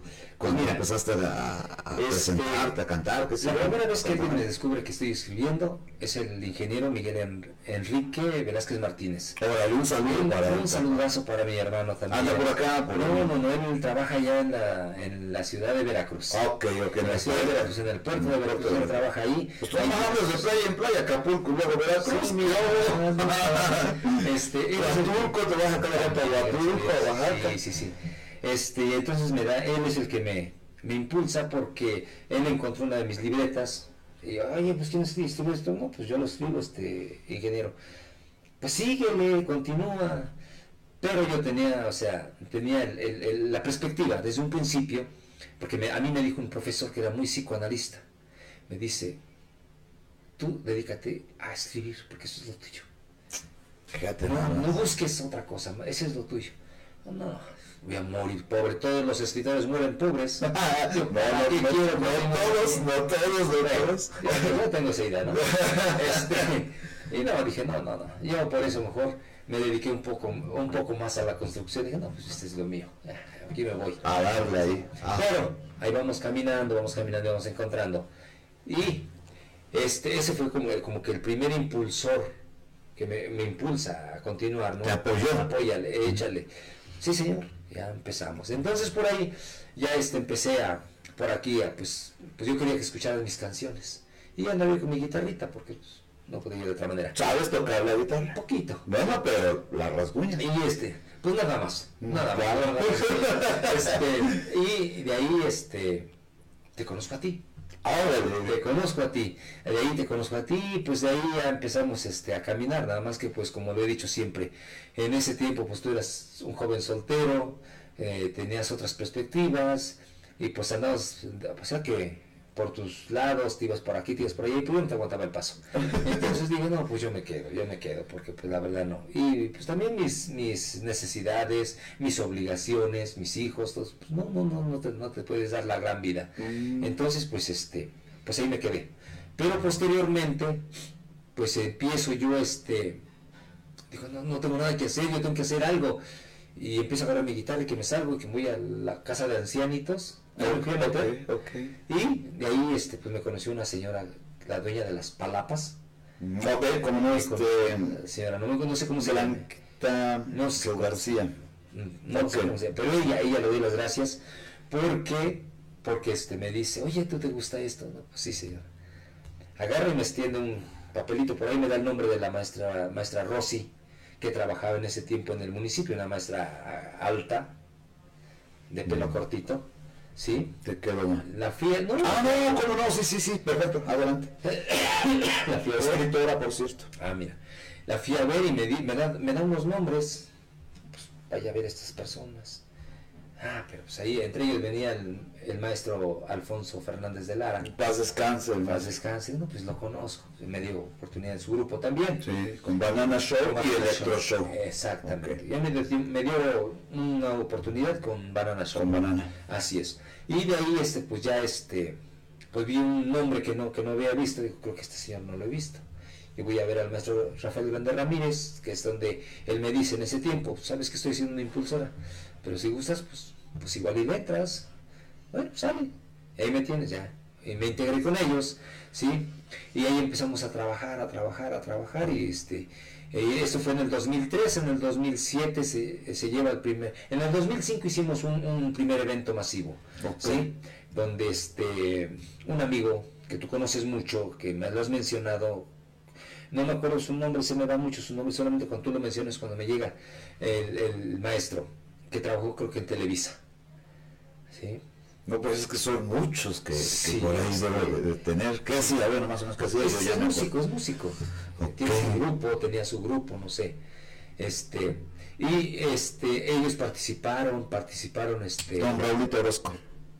Cuando Mira, empezaste a, a este, presentarte, a cantar, La primera vez que alguien me descubre que estoy escribiendo es el ingeniero Miguel En- Enrique Velázquez Martínez. Órale, un saludo Un, para un saludazo para mi hermano también. Anda por acá, por no, no, no, él trabaja ya en la, en la ciudad de Veracruz. Ok, ok, En la ciudad de Veracruz, en el puerto de Veracruz, él trabaja ahí. Pues trabajamos de playa en playa, Acapulco, luego Veracruz. Mira, este, Huatulco, te vas a para Huatulco, Sí, Oaxaca. Sí, sí, sí. Este, entonces me da, él es el que me, me impulsa porque él encontró una de mis libretas y oye, pues ¿quién escribe esto? No, pues yo lo escribo, este ingeniero. Pues síguele, continúa. Pero yo tenía, o sea, tenía el- el- el- la perspectiva desde un principio, porque me- a mí me dijo un profesor que era muy psicoanalista, me dice, tú dedícate a escribir, porque eso es lo tuyo. Fíjate, No, no busques otra cosa, ese es lo tuyo. No, no, voy a morir pobre. Todos los escritores mueren pobres. No, ¿para no, no, quiero todos, no todos, no todos. Yo tengo esa idea, ¿no? Este, y no, dije, no, no, no. Yo por eso mejor me dediqué un poco, un poco más a la construcción. Dije, no, pues este es lo mío. Aquí me voy. A darle ahí. Ah, Pero ahí vamos caminando, vamos caminando, vamos encontrando. Y este, ese fue como, como que el primer impulsor que me, me impulsa a continuar. ¿no? Te apoyó. Apóyale, échale. Sí, señor, ya empezamos. Entonces por ahí ya este, empecé a, por aquí, a, pues, pues yo quería que escucharan mis canciones. Y andaba con mi guitarrita porque pues, no podía ir de otra manera. ¿Sabes tocar la Un guitarra? poquito. Bueno, pero la rasguña. Y este, pues nada más, nada más. Nada más. Este, y de ahí este, te conozco a ti. Órale. Te conozco a ti, de ahí te conozco a ti, pues de ahí ya empezamos este, a caminar, nada más que pues como lo he dicho siempre, en ese tiempo pues tú eras un joven soltero, eh, tenías otras perspectivas y pues andabas, o sea que por tus lados, te ibas por aquí, te ibas por allá y pues yo no te aguantaba el paso. Entonces dije, no, pues yo me quedo, yo me quedo, porque pues la verdad no. Y pues también mis, mis necesidades, mis obligaciones, mis hijos, todos, pues no, no, no, no te, no te puedes dar la gran vida. Entonces, pues este, pues ahí me quedé. Pero posteriormente, pues empiezo yo este, digo, no, no tengo nada que hacer, yo tengo que hacer algo. Y empiezo a agarrar mi guitarra y que me salgo y que voy a la casa de ancianitos. Y de ahí este, pues me conoció una señora, la dueña de las palapas. Ok, como no, este. Señora, no, me- no sé cómo se llama. No sé. García. No sé cómo se llama, pero ella, ella le doy las gracias porque, porque este, me dice, oye, ¿tú te gusta esto? No, pues sí, señor. Agarra y me extiende un papelito, por ahí me da el nombre de la maestra, maestra Rosy, que trabajaba en ese tiempo en el municipio, una maestra alta, de pelo Mm. cortito, ¿sí? Te quedó. La fui a- no, Ah, no, cómo no, sí, sí, sí, perfecto, adelante. la a ver. Escritora, por cierto. Ah, mira. La fui a ver y me, di, me, da, me da unos nombres. Pues vaya a ver estas personas. Ah, pero pues ahí entre ellos venía el, maestro Alfonso Fernández de Lara. Paz descanse, más. descanse, no, pues lo conozco. Me dio oportunidad en su grupo también. Sí, con Banana Show y Electro Show. Exactamente. Ok. Ya me dio, me dio una oportunidad con Banana Show. Con Banana. Así es. Y de ahí, este, pues ya este, pues vi un nombre que no, que no había visto, digo, creo que este señor no lo he visto. Y voy a ver al maestro Rafael Grande Ramírez, que es donde él me dice en ese tiempo, sabes que estoy siendo una impulsora, pero si gustas, pues, pues igual y letras. Bueno, sale. Ahí me tienes ya. Y me integré con ellos, ¿sí? Y ahí empezamos a trabajar, a trabajar, a trabajar, y este, eh, esto fue en el 2003, en el 2007 se, se lleva el primer, en el 2005 hicimos un, un primer evento masivo. ¿sí? Donde este, un amigo que tú conoces mucho, que me lo has mencionado, no me acuerdo su nombre, se me va mucho su nombre, solamente cuando tú lo mencionas, cuando me llega el, el maestro, que trabajó creo que en Televisa, ¿sí? No, pues es que son muchos que, por ahí sí. debe de, de tener. ¿Qué hacía? Bueno, más o menos, ¿qué hacía? Es, es músico, es músico. Ok. Tiene su grupo, tenía su grupo, no sé. Este, y este, ellos participaron, participaron, este. Don Raulito Orozco.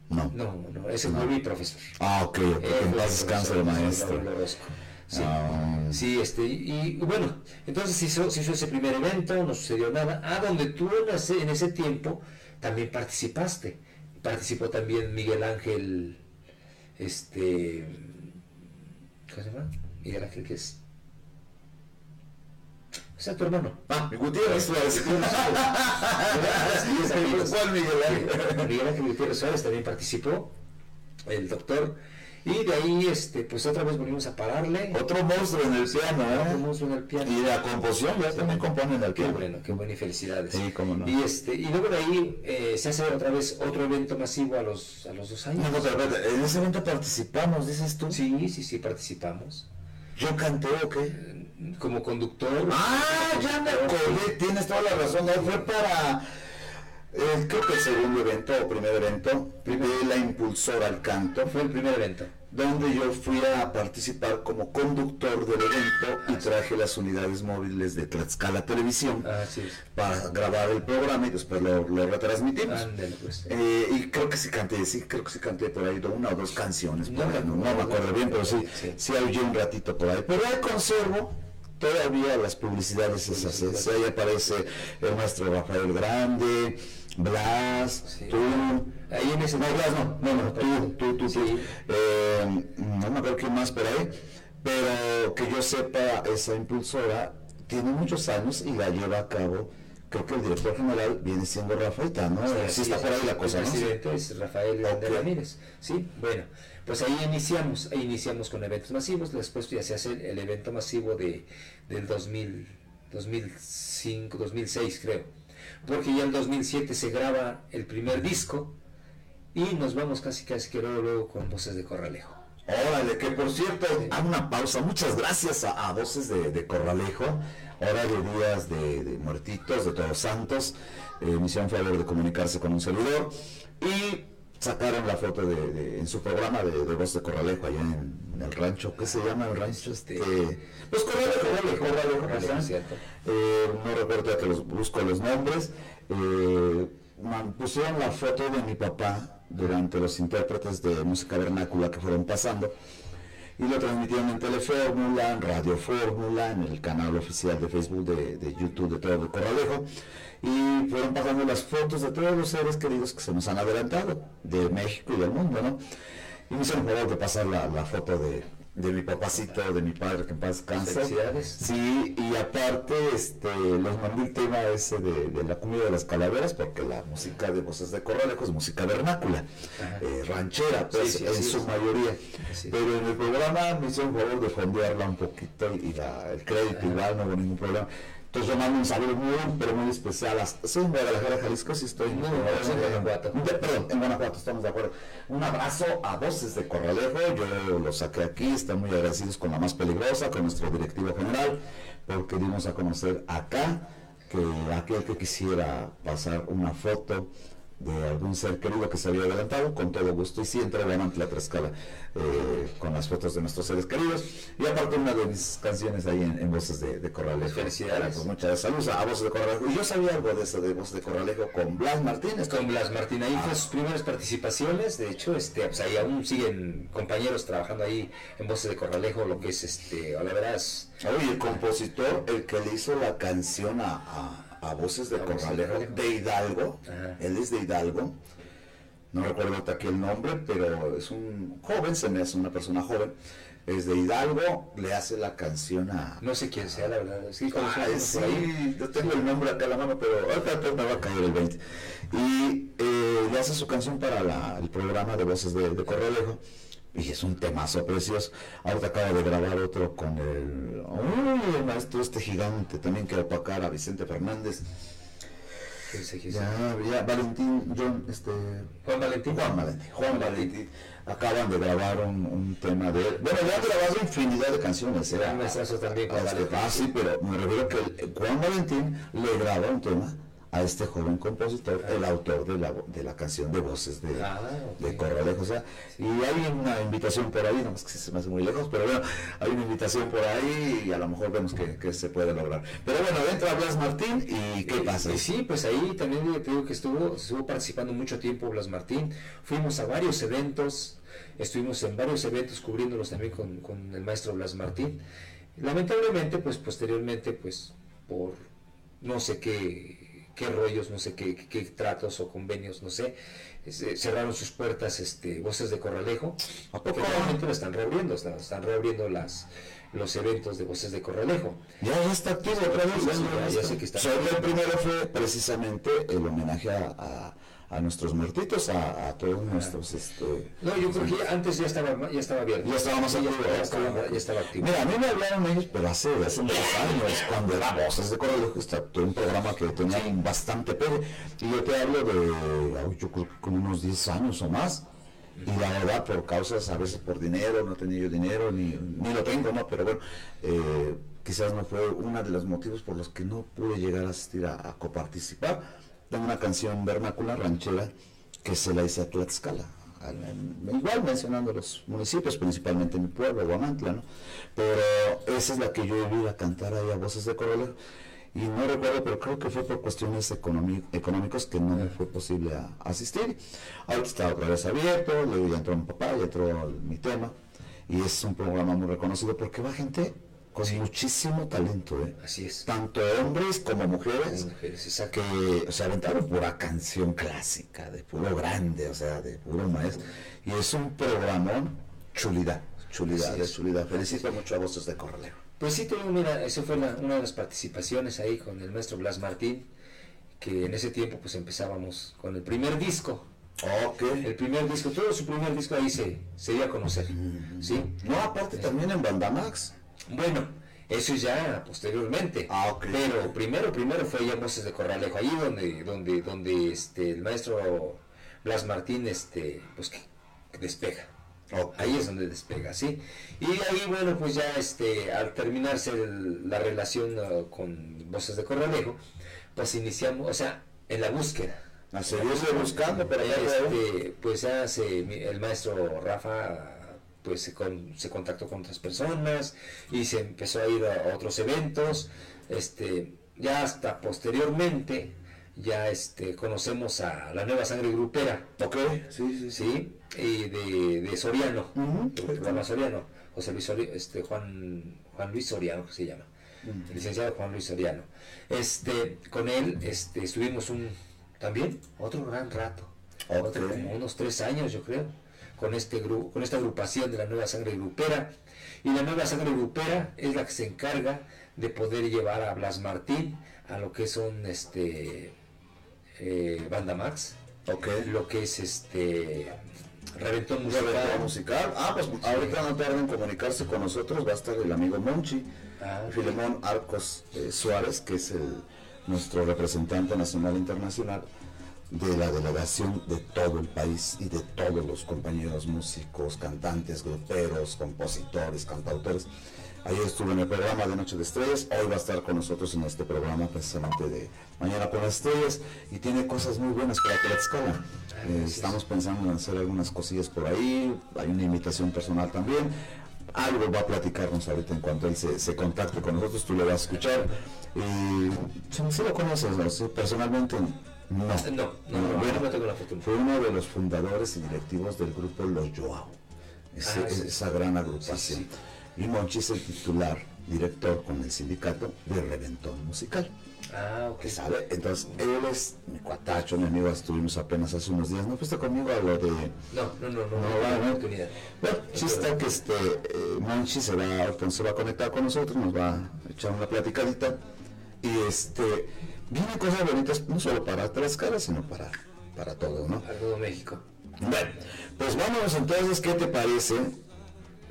No. No, no, ese fue mi profesor. Ah, ok, Eh, en paz descanse el maestro. Orozco. Sí, Ah. sí, este, y, y bueno, entonces se hizo, se hizo ese primer evento, no sucedió nada. Ah, donde tú en ese, en ese tiempo también participaste. Participó también Miguel Ángel, este, ¿cómo se llama? Miguel Ángel, ¿qué es? O sea, tu hermano. Ah, Gutiérrez Suárez. ¿Cuál Miguel Ángel? Miguel Ángel Gutiérrez Suárez también participó, el doctor, y de ahí, este, pues otra vez volvimos a pararle. Otro monstruo en el piano, Otro ¿eh? monstruo en el piano. Y la composición, ya también componen el Qué piano. bueno, qué buena y felicidades. Sí, cómo no. Y este, y luego de ahí eh, se hace otra vez otro evento masivo a los, a los dos años. No, no, pero, pero, en ese evento participamos, dices tú. Sí, sí, sí, participamos. ¿Yo canté o qué? Como conductor. Ah, ya me acordé, tienes toda la razón. ¿no? Fue para, eh, creo que el segundo evento o primer evento de la impulsora al canto, Fue el primer evento. donde yo fui a participar como conductor del evento y traje las unidades móviles de Tlaxcala Televisión para grabar el programa y después lo, lo retransmitimos. Ándale, pues. Eh, y creo que sí canté, sí, creo que sí canté por ahí una o dos canciones, por No me ahí, no, no me acuerdo. bien, pero sí, Sí. sí, oí un ratito por ahí. Pero ahí conservo todavía las publicidades esas, ahí aparece el maestro Rafael Grande, Blas, Sí. tú, Ahí en ese no, Blas no, no, no, tú, tú, tú. Sí. Eh, no me acuerdo quién más por ahí, pero que yo sepa, esa impulsora tiene muchos años y la lleva a cabo, creo que el director general viene siendo Rafael, ¿no? Sí, así está es. por ahí la cosa, El ¿no? presidente es Rafael Grande Ok. Ramírez. Sí, bueno, pues ahí iniciamos, ahí iniciamos con eventos masivos, después ya se hace el evento masivo de, del 2000, 2005, 2006 creo, porque ya en 2007 se graba el primer disco y nos vamos casi casi que luego, luego con Voces de Corralejo. Órale, que por cierto, hago una pausa. Muchas gracias a, a Voces de, de Corralejo, hora de días de, de muertitos, de todos santos. Eh, me hicieron favor de comunicarse con un servidor y sacaron la foto de, de- en su programa de, de Voz de Corralejo allá en, en el rancho. ¿Qué se llama el rancho? Este, pues Corralejo, Corralejo, Corralejo, Corralejo. Eh, no recuerdo ya que los busco los nombres. Eh, man- pusieron la foto de mi papá durante los intérpretes de música vernácula que fueron pasando y lo transmitieron en Telefórmula, en Radio Fórmula, en el canal oficial de Facebook de, YouTube de todo el Corralejo y fueron pasando las fotos de todos los seres queridos que se nos han adelantado de México y del mundo, ¿no? Y me hicieron favor de pasar la foto de, de mi papacito, de mi padre, que en paz descanse. Sí, y aparte, este, les mandé el tema ese de, de la comida de las calaveras, porque la música de Voces de Corralejo es música vernácula, eh, ranchera, pues, Sí, sí, en su mayoría. Pero en el programa me hicieron favor de fondearla un poquito y, y la- el crédito igual, no hubo ningún problema. Entonces yo mando un saludo muy, pero muy especial. a- Soy en Guadalajara, Jalisco, sí estoy. En Guanajuato. Perdón, en Guanajuato, estamos de acuerdo. Un abrazo a Voces de Corralejo, yo lo saqué aquí, están muy agradecidos con la más peligrosa, con nuestro directivo general, porque dimos a conocer acá que aquel que quisiera pasar una foto de algún ser querido que se había adelantado, con todo gusto, y sí entregan ante la Tlaxcala eh, con las fotos de nuestros seres queridos, y aparte una de mis canciones ahí en, en Voces de, de Corralejo. Felicidades. Pues muchas saludos a Voces de Corralejo. Y yo sabía algo de eso de Voces de Corralejo con Blas Martínez. Con Blas Martín, ahí Ah. fue sus primeras participaciones, de hecho, este, pues ahí aún siguen compañeros trabajando ahí en Voces de Corralejo, lo que es este, a la veras, Oye, el compositor, el que le hizo la canción a, a- a Voces de Corralejo, de Hidalgo, Ajá. él es de Hidalgo, no recuerdo hasta aquí el nombre, pero es un joven, se me hace una persona joven, es de Hidalgo, le hace la canción a... no sé quién sea, la verdad, sí, unos por ahí. sí, yo tengo el nombre acá a la mano, pero ahorita ahorita me va a caer el 20. Y eh, le hace su canción para la- el programa de Voces de, de Corralejo. Y es un temazo precioso. Ahorita acaba de grabar otro con el, uy, el maestro este gigante también que opacar a Vicente Fernández. Ya, ya, Valentín, John, este, Juan Valentín. Juan Valentín, Juan Valentín. Acaban de grabar un, un tema de él. Bueno, ya han grabado infinidad de canciones. ¿eh? Gran maestrazo también, Este. Ah, sí, pero me refiero que el- Juan Valentín le graba un tema a este joven compositor, el autor de la, de la canción de voces de, Ah, ok. de Corralejo. O sea, y hay una invitación por ahí, no es que se me hace muy lejos, pero bueno, hay una invitación por ahí y a lo mejor vemos que, que se puede lograr. Pero bueno, entra Blas Martín y ¿qué Y- pasa? y sí, pues ahí también te digo que estuvo, estuvo participando mucho tiempo Blas Martín. Fuimos a varios eventos, estuvimos en varios eventos cubriéndolos también con, con el maestro Blas Martín. Lamentablemente, pues posteriormente, pues por no sé qué, qué rollos, no sé qué, qué- tratos o convenios, no sé, se- cerraron sus puertas este, Voces de Corralejo. ¿A poco? Lo están reabriendo, están, están reabriendo las, los eventos de Voces de Corralejo. Ya, ya está activo otra vez. Ya sé que está. Solo el primero fue precisamente el homenaje a, a- nuestros muertitos, a, a todos nuestros... Este, No, yo creo que antes ya estaba, ya estaba abierto. Ya estaba más ya, estaba, ya estaba activo. Mira, a mí me hablaron ellos, pero hace, hace muchos años, cuando era Voces de está todo un programa que tenía bastante pegue. Y yo te hablo de, yo creo que como unos 10 años o más. Y la verdad, por causas, a veces por dinero, no tenía yo dinero, ni, ni lo tengo, ¿no? Pero bueno, eh, quizás no fue uno de los motivos por los que no pude llegar a asistir a, a coparticipar. Tengo una canción vernácula, ranchera, que se la hice a Tlaxcala. igual mencionando los municipios, principalmente mi pueblo, Guamantla, ¿no? Pero esa es la que yo iba a cantar ahí a Voces de Corralejo. Y no recuerdo, pero creo que fue por cuestiones económi- económicas que no me fue posible a- asistir. Ahorita está otra vez abierto, luego ya entró mi papá, ya entró mi tema. Y es un programa muy reconocido porque va gente con muchísimo talento, ¿eh? Así es. tanto hombres como mujeres, Mujeres, que se aventaron pura canción clásica, de puro grande, o sea, de puro maestro. Y es un programón chulidad, chulidad, es. chulidad. Felicito mucho a Voces de Corralejo. Pues sí, te digo, mira, esa fue la- una de las participaciones ahí con el maestro Blas Martín, que en ese tiempo pues empezábamos con el primer disco. El primer disco, todo su primer disco ahí se, se dio a conocer. ¿sí? No, aparte también en Bandamax. Bueno, eso ya posteriormente. Ah, ok. Pero primero, primero fue ya Voces de Corralejo, ahí donde, donde, donde este, el maestro Blas Martín, este, pues que, que despega. Ok. Ahí es donde despega, ¿sí? Y ahí, bueno, pues ya este, al terminarse el- la relación uh, con Voces de Corralejo, pues iniciamos, o sea, en la búsqueda. A seguirse buscando, pero ya Este, pues ya se, el maestro Rafa pues se, con- se contactó con otras personas y se empezó a ir a otros eventos. Este ya hasta posteriormente ya este conocemos a la nueva sangre grupera. Ok, sí, sí, sí. y de, de Soriano. Programa Soriano. José Luis Sori- este Juan Juan Luis Soriano que se llama. El licenciado Juan Luis Soriano. Este con él este estuvimos un también otro gran rato. Ok. otro como unos tres años yo creo con este grupo con esta agrupación de la nueva sangre grupera y la nueva sangre grupera es la que se encarga de poder llevar a Blas Martín a lo que son este eh, Banda Max lo que es este Reventón Musical. Musical musical. Ah, pues ahorita no tarda en comunicarse con nosotros. Va a estar el amigo Monchi, Ah. Filemón Arcos eh, Suárez, que es el, nuestro representante nacional e internacional de la delegación de todo el país y de todos los compañeros músicos, cantantes, gruperos, compositores, cantautores. Ayer estuvo en el programa de Noche de Estrellas, hoy va a estar con nosotros en este programa precisamente de Mañana con las Estrellas y tiene cosas muy buenas para Tlaxcala. Eh, estamos pensando en hacer algunas cosillas por ahí, hay una invitación personal también. Algo va a platicarnos ahorita en cuanto él se, se contacte con nosotros, tú le vas a escuchar. Y si si lo conoces, personalmente no. No, no, no, bueno, no tengo la fortuna. fue uno de los fundadores y directivos del grupo Los Joao, ese- Ah, sí. esa gran agrupación. Sí, Y Monchi es el titular, director con el sindicato de Reventón Musical. ah ok sabe, entonces él es mi cuatacho, mi amigo, estuvimos apenas hace unos días, ¿no fuiste conmigo a lo de... no no no no, No, no, va, no, Bueno, sí está que este eh, Monchi se va, se va a conectar con nosotros, nos va a echar una platicadita y este vienen cosas bonitas no solo para Tlaxcala, sino para, para todo, ¿no? a todo México Bueno, pues vámonos entonces, ¿qué te parece?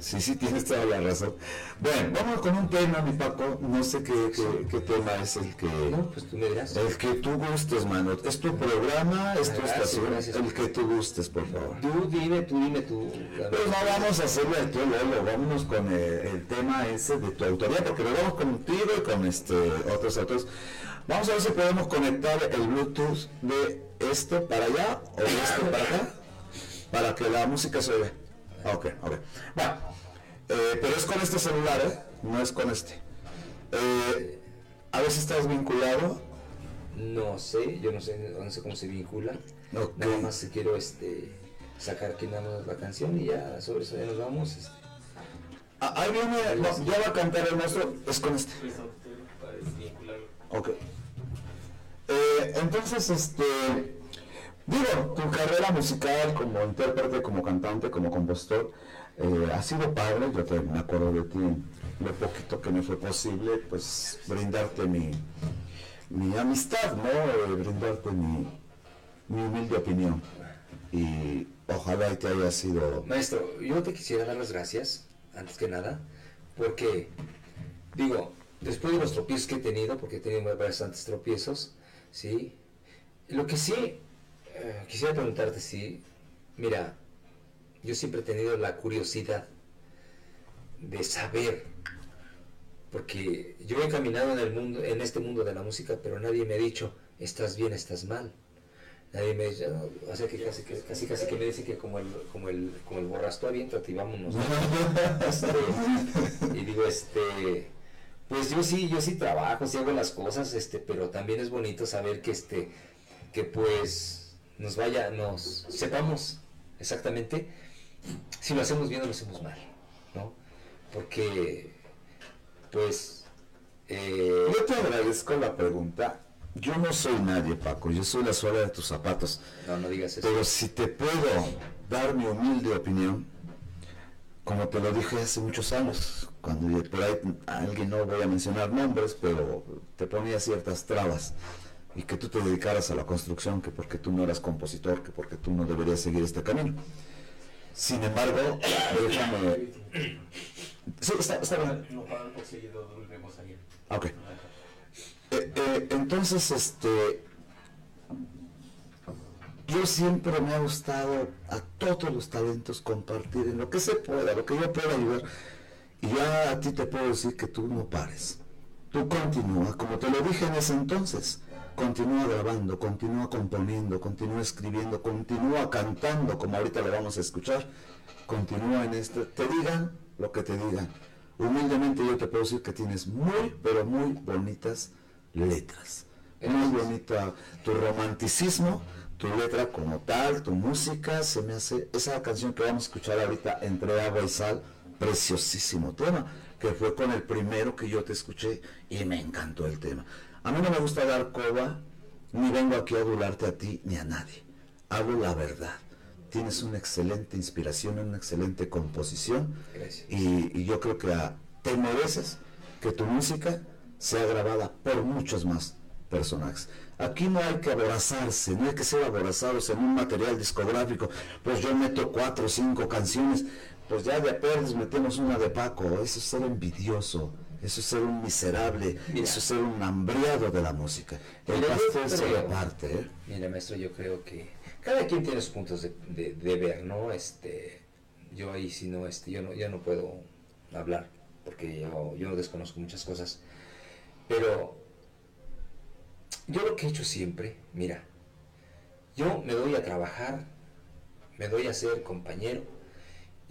Sí, sí, tienes toda la razón. Bueno, vamos con un tema, mi Paco, no sé qué, qué, qué tema es el que... no pues tú me dirás El que tú gustes, mano. Es tu programa, es tu estación. gracias. El que tú gustes, por favor. tú dime tú dime tú Pues no vamos a hacerlo de todo Lolo, vámonos con el, el tema ese de tu autoría, porque lo vamos contigo y con este otros autores. Vamos a ver si podemos conectar el Bluetooth de este para allá o de este para acá para que la música se vea. Ok, ok. Bueno, eh, pero es con este celular, ¿eh? No es con este. Eh, a ver si estás vinculado. No sé, yo no sé, no sé cómo se vincula. Ok. Nada más quiero este sacar aquí nada más la canción y ya sobre eso ya nos vamos. este. Ah, ahí viene, no, ya va a cantar el nuestro, es con este. Ok. Eh, entonces, este, digo, tu carrera musical como intérprete, como cantante, como compositor, eh, ha sido padre. Yo te, me acuerdo de ti, lo poquito que me fue posible, pues brindarte mi, mi amistad, ¿no? Eh, brindarte mi, mi humilde opinión. Y ojalá te haya sido... Maestro, yo te quisiera dar las gracias, antes que nada, porque, digo, después de los tropiezos que he tenido, porque he tenido bastantes tropiezos, ¿sí? Lo que sí, eh, quisiera preguntarte si, mira, yo siempre he tenido la curiosidad de saber, porque yo he caminado en el mundo, en este mundo de la música, pero nadie me ha dicho, estás bien, estás mal. Nadie me dice, no, o sea que casi, que- casi, casi que me dice que como el, como el, como el borrastro, aviéntate y vámonos. Este, y digo, este, pues yo sí, yo sí trabajo, sí hago las cosas, este, pero también es bonito saber que este, que pues nos vaya, nos sepamos exactamente si lo hacemos bien o lo hacemos mal, ¿no? Porque, pues, eh, Yo te agradezco la pregunta. Yo no soy nadie, Paco. Yo soy la suela de tus zapatos. no, no digas eso. Pero si te puedo dar mi humilde opinión, como te lo dije hace muchos años, cuando por ahí alguien no voy a mencionar nombres, pero te ponía ciertas trabas y que tú te dedicaras a la construcción, que porque tú no eras compositor, que porque tú no deberías seguir este camino. Sin embargo, déjame. Sí, está, está bien. Ok. Eh, eh, entonces, este, yo siempre me ha gustado a todos los talentos compartir en lo que se pueda, lo que yo pueda ayudar. Y ya a ti te puedo decir que tú no pares. Tú continúa, como te lo dije en ese entonces. Continúa grabando, continúa componiendo, continúa escribiendo, continúa cantando, como ahorita lo vamos a escuchar. Continúa en esto. Te digan lo que te digan. Humildemente yo te puedo decir que tienes muy, pero muy bonitas letras. Muy bonita tu romanticismo, tu letra como tal, tu música, se me hace esa canción que vamos a escuchar ahorita entre agua y sal, preciosísimo tema, que fue con el primero que yo te escuché y me encantó el tema. A mí no me gusta dar coba, ni vengo aquí a adularte a ti ni a nadie. Hablo la verdad. Tienes una excelente inspiración, una excelente composición y, y yo creo que ah, te mereces que tu música sea grabada por muchos más personajes. Aquí no hay que aborazarse, no hay que ser aborazados en un material discográfico. Pues yo meto cuatro o cinco canciones, pues ya de apenas metemos una de Paco. Eso es ser envidioso, eso es ser un miserable, Mira. eso es ser un hambriado de la música. El pastel se reparte, ¿eh? Mira, maestro, yo creo que cada quien tiene sus puntos de, de- de ver, ¿no? Este, yo ahí sí no, este, yo no, yo no puedo hablar porque yo, yo desconozco muchas cosas. Pero yo lo que he hecho siempre, mira, yo me doy a trabajar, me doy a ser compañero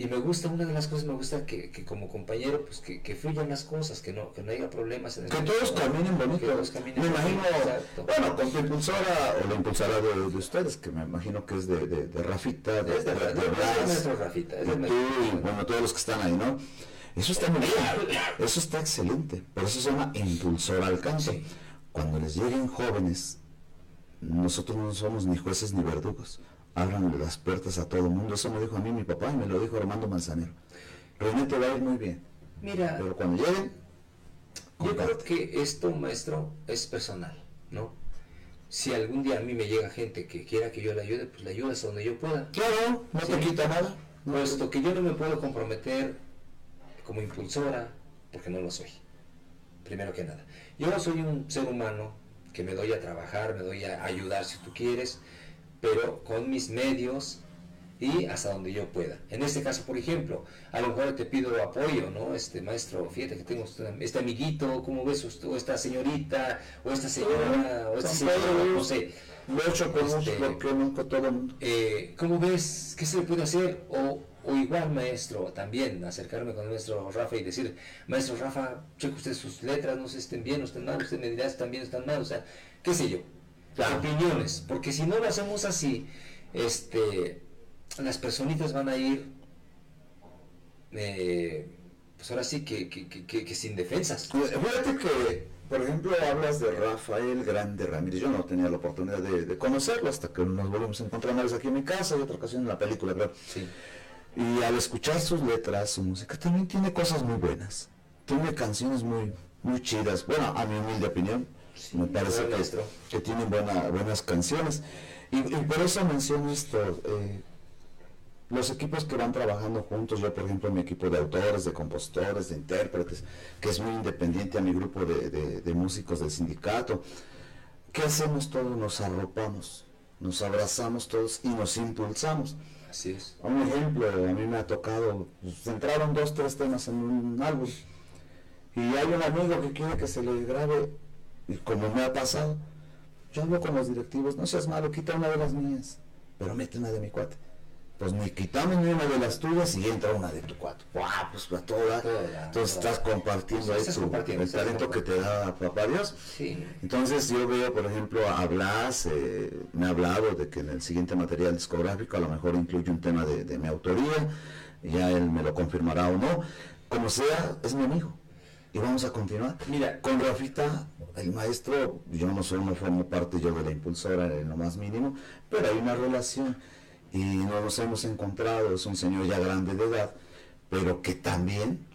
y me gusta, una de las cosas me gusta que, que como compañero, pues que, que fluyan las cosas, que no, que no haya problemas en el Que todos caminen bonito. Que todos caminen me imagino, bonito, bueno, con tu impulsora o la impulsora de, de ustedes, que me imagino que es de, de, de Rafita, de, Es de- Blas, maestro Rafita, es de tú, y, bueno, todos los que están ahí, ¿no? Eso está muy bien, eso está excelente, pero eso se llama impulsora al canto. Sí. Cuando les lleguen jóvenes, nosotros no somos ni jueces ni verdugos. Abran las puertas a todo el mundo. Eso me dijo a mí mi papá y me lo dijo Armando Manzanero. René te va a ir muy bien, Mira, pero cuando lleguen, Yo creo que esto, maestro, es personal, ¿no? Si algún día a mí me llega gente que quiera que yo le ayude, pues le ayudo hasta donde yo pueda. Claro, no te quita nada. No, Puesto que yo no me puedo comprometer como impulsora, porque no lo soy. Primero que nada. Yo soy un ser humano que me doy a trabajar, me doy a ayudar si tú quieres, pero con mis medios y hasta donde yo pueda. En este caso, por ejemplo, a lo mejor te pido apoyo, ¿no? Este maestro, fíjate que tengo este, este amiguito, ¿cómo ves? O esta señorita, o esta señora, o este San señor, Pedro, no sé. Con Este- lo nunca todo el mundo. Eh, ¿Cómo ves? ¿Qué se le puede hacer? O, o igual, maestro, también acercarme con el maestro Rafa y decir, maestro Rafa, cheque usted sus letras, no sé si estén bien o estén mal, usted me dirá si están bien o están mal, o sea, qué sé yo. Claro. Opiniones, porque si no lo hacemos así, este, las personitas van a ir, eh, pues ahora sí que, que, que- sin defensas. Fíjate que, por ejemplo, hablas de Rafael Grande Ramírez. Yo no tenía la oportunidad de, de conocerlo hasta que nos volvimos a encontrar una vez aquí en mi casa y otra ocasión en la película, creo. Sí. Y al escuchar sus letras, su música, también tiene cosas muy buenas. Tiene canciones muy, muy chidas. Bueno, a mi humilde opinión, Sí, me parece que, que tienen buena- buenas canciones. Y, y por eso menciono esto. eh, los equipos que van trabajando juntos, yo por ejemplo mi equipo de autores, de compositores, de intérpretes, que es muy independiente a mi grupo de, de- de músicos del sindicato, ¿qué hacemos todos? Nos arropamos, nos abrazamos todos y nos impulsamos. Así es. Un ejemplo, a mí me ha tocado, pues, entraron dos, tres temas en un álbum y hay un amigo que quiere que se le grabe y como me ha pasado, yo hablo con los directivos, no seas malo, quita una de las mías, pero mete una de mi cuate. Pues ni quitamos ni una de las tuyas y entra una de tu cuate. ¡Guau! Pues a toda. Toda, Entonces toda. estás compartiendo ahí Estás tu- compartiendo, el estás talento que te da papá Dios. Sí. Entonces yo veo, por ejemplo, a Blas, eh, me ha hablado de que en el siguiente material discográfico a lo mejor incluye un tema de, de mi autoría, ya él me lo confirmará o no. Como sea, es mi amigo. Y vamos a continuar. Mira, Con Rafita, el maestro, yo no soy, no formo parte yo de la impulsora en lo más mínimo, pero hay una relación y no nos hemos encontrado, es un señor ya grande de edad, pero que también,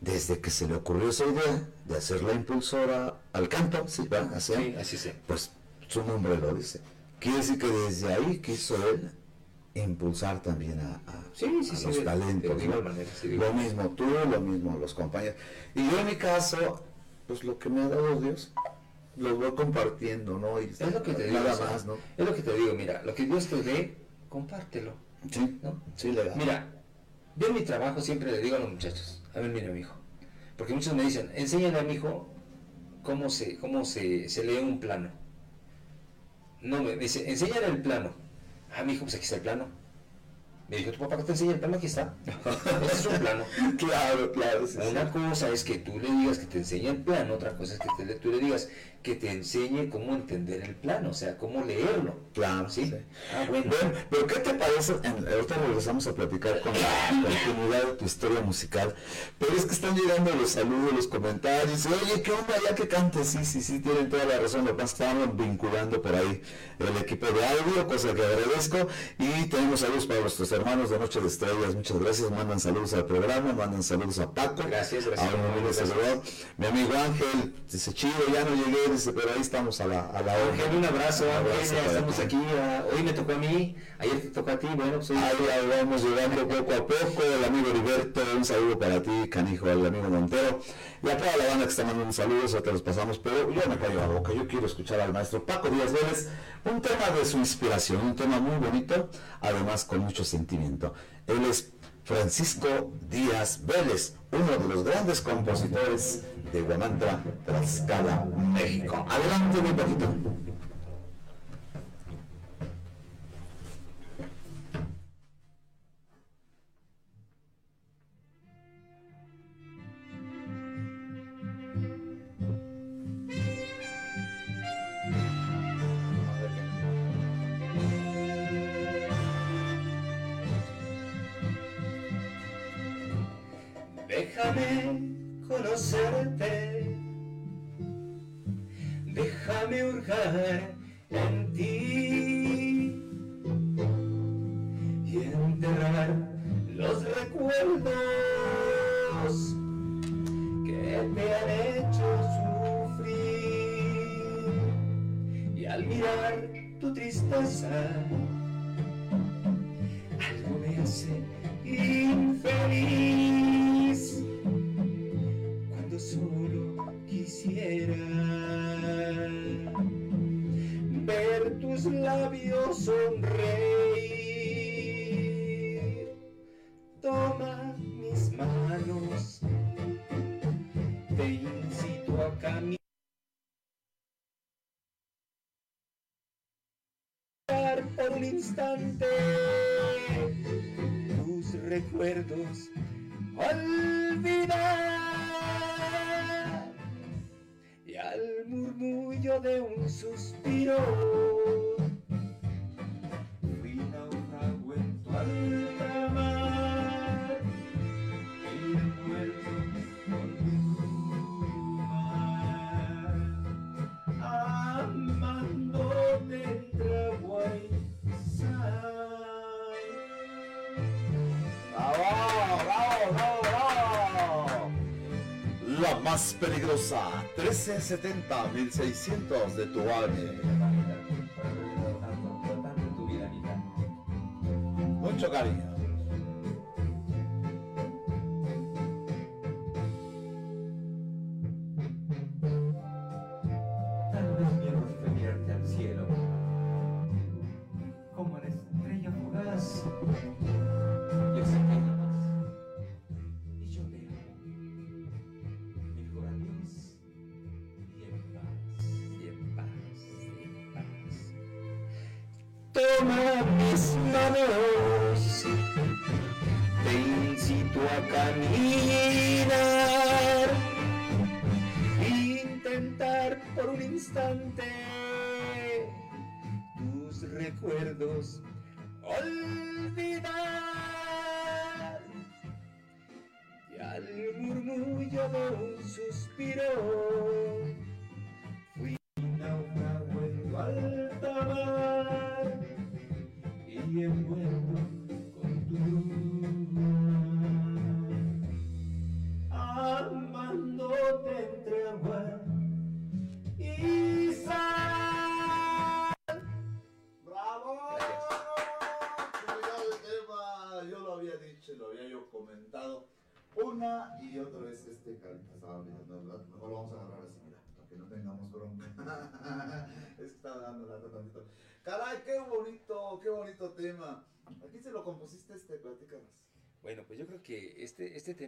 desde que se le ocurrió esa idea de hacer la impulsora al canto, sí, ¿verdad? Así, sí, así sí. pues su nombre lo dice. Quiere decir que desde ahí quiso él impulsar también a, a- Sí, sí, a sí, los talentos. de manera, lo mismo tú, lo mismo los compañeros. Y yo en mi caso, pues lo que me ha dado Dios, lo voy compartiendo, ¿no? Y Es lo que te digo. Nada más, ¿no? Es lo que te digo, mira, lo que Dios te dé, compártelo. Sí, ¿no? sí, legal. Mira, yo en mi trabajo siempre le digo a los muchachos, a ver, mira, mi hijo, porque muchos me dicen, enséñale a mi hijo cómo se, cómo se, se lee un plano. No, me dice, enséñale el plano. Ah, mi hijo, pues aquí está el plano. Me dijo, tu papá que te enseña el plano, aquí está. Ese es un plano. Claro, claro, sí, sí. Una cosa es que tú le digas que te enseñe el plano, otra cosa es que te tú le digas que te enseñe cómo entender el plano, o sea, cómo leerlo. Claro, ¿Sí? sí. Ah, bueno. Bueno, pero ¿qué te parece? Ahorita regresamos a platicar con la continuidad de tu historia musical, pero es que están llegando los saludos, los comentarios, oye, ¿qué onda? Ya que cantes, sí, sí, sí, tienen toda la razón, lo que pasa es que estaban vinculando por ahí el equipo de audio, cosa que agradezco, y tenemos saludos para nuestros hermanos de Noche de Estrellas, muchas gracias, mandan saludos al programa, mandan saludos a Paco, Gracias, gracias. a un amigo mi amigo Ángel, dice, chido, ya no llegué, dice, pero ahí estamos a la, a la hora. Ángel, un abrazo, Un estamos ti. aquí. ah, hoy me tocó a mí, ayer te tocó a ti, bueno, pues hoy- Ahí, ahí vamos llegando poco a poco. El amigo Heriberto, un saludo para ti, canijo, al amigo Montero. Y a toda la banda que está mandando saludos, ahorita los pasamos, pero yo me callo la boca. Yo quiero escuchar al maestro Paco Díaz Vélez, un tema de su inspiración, un tema muy bonito, además con mucho sentimiento. Él es Francisco Díaz Vélez, uno de los grandes compositores de Guamantra, Tlaxcala, México. Adelante, mi poquito. Déjame conocerte, déjame hurgar en ti y enterrar los recuerdos que te han hecho sufrir. Y al mirar tu tristeza algo me hace infeliz quisiera ver tus labios sonreír. Toma mis manos, te incito a caminar. por un instante tus recuerdos olvidar y al murmullo de un suspiro fui náufrago en tu más peligrosa, 1370-1600 de tu Anita. Mucho cariño. Manos, te incito a caminar, intentar por un instante tus recuerdos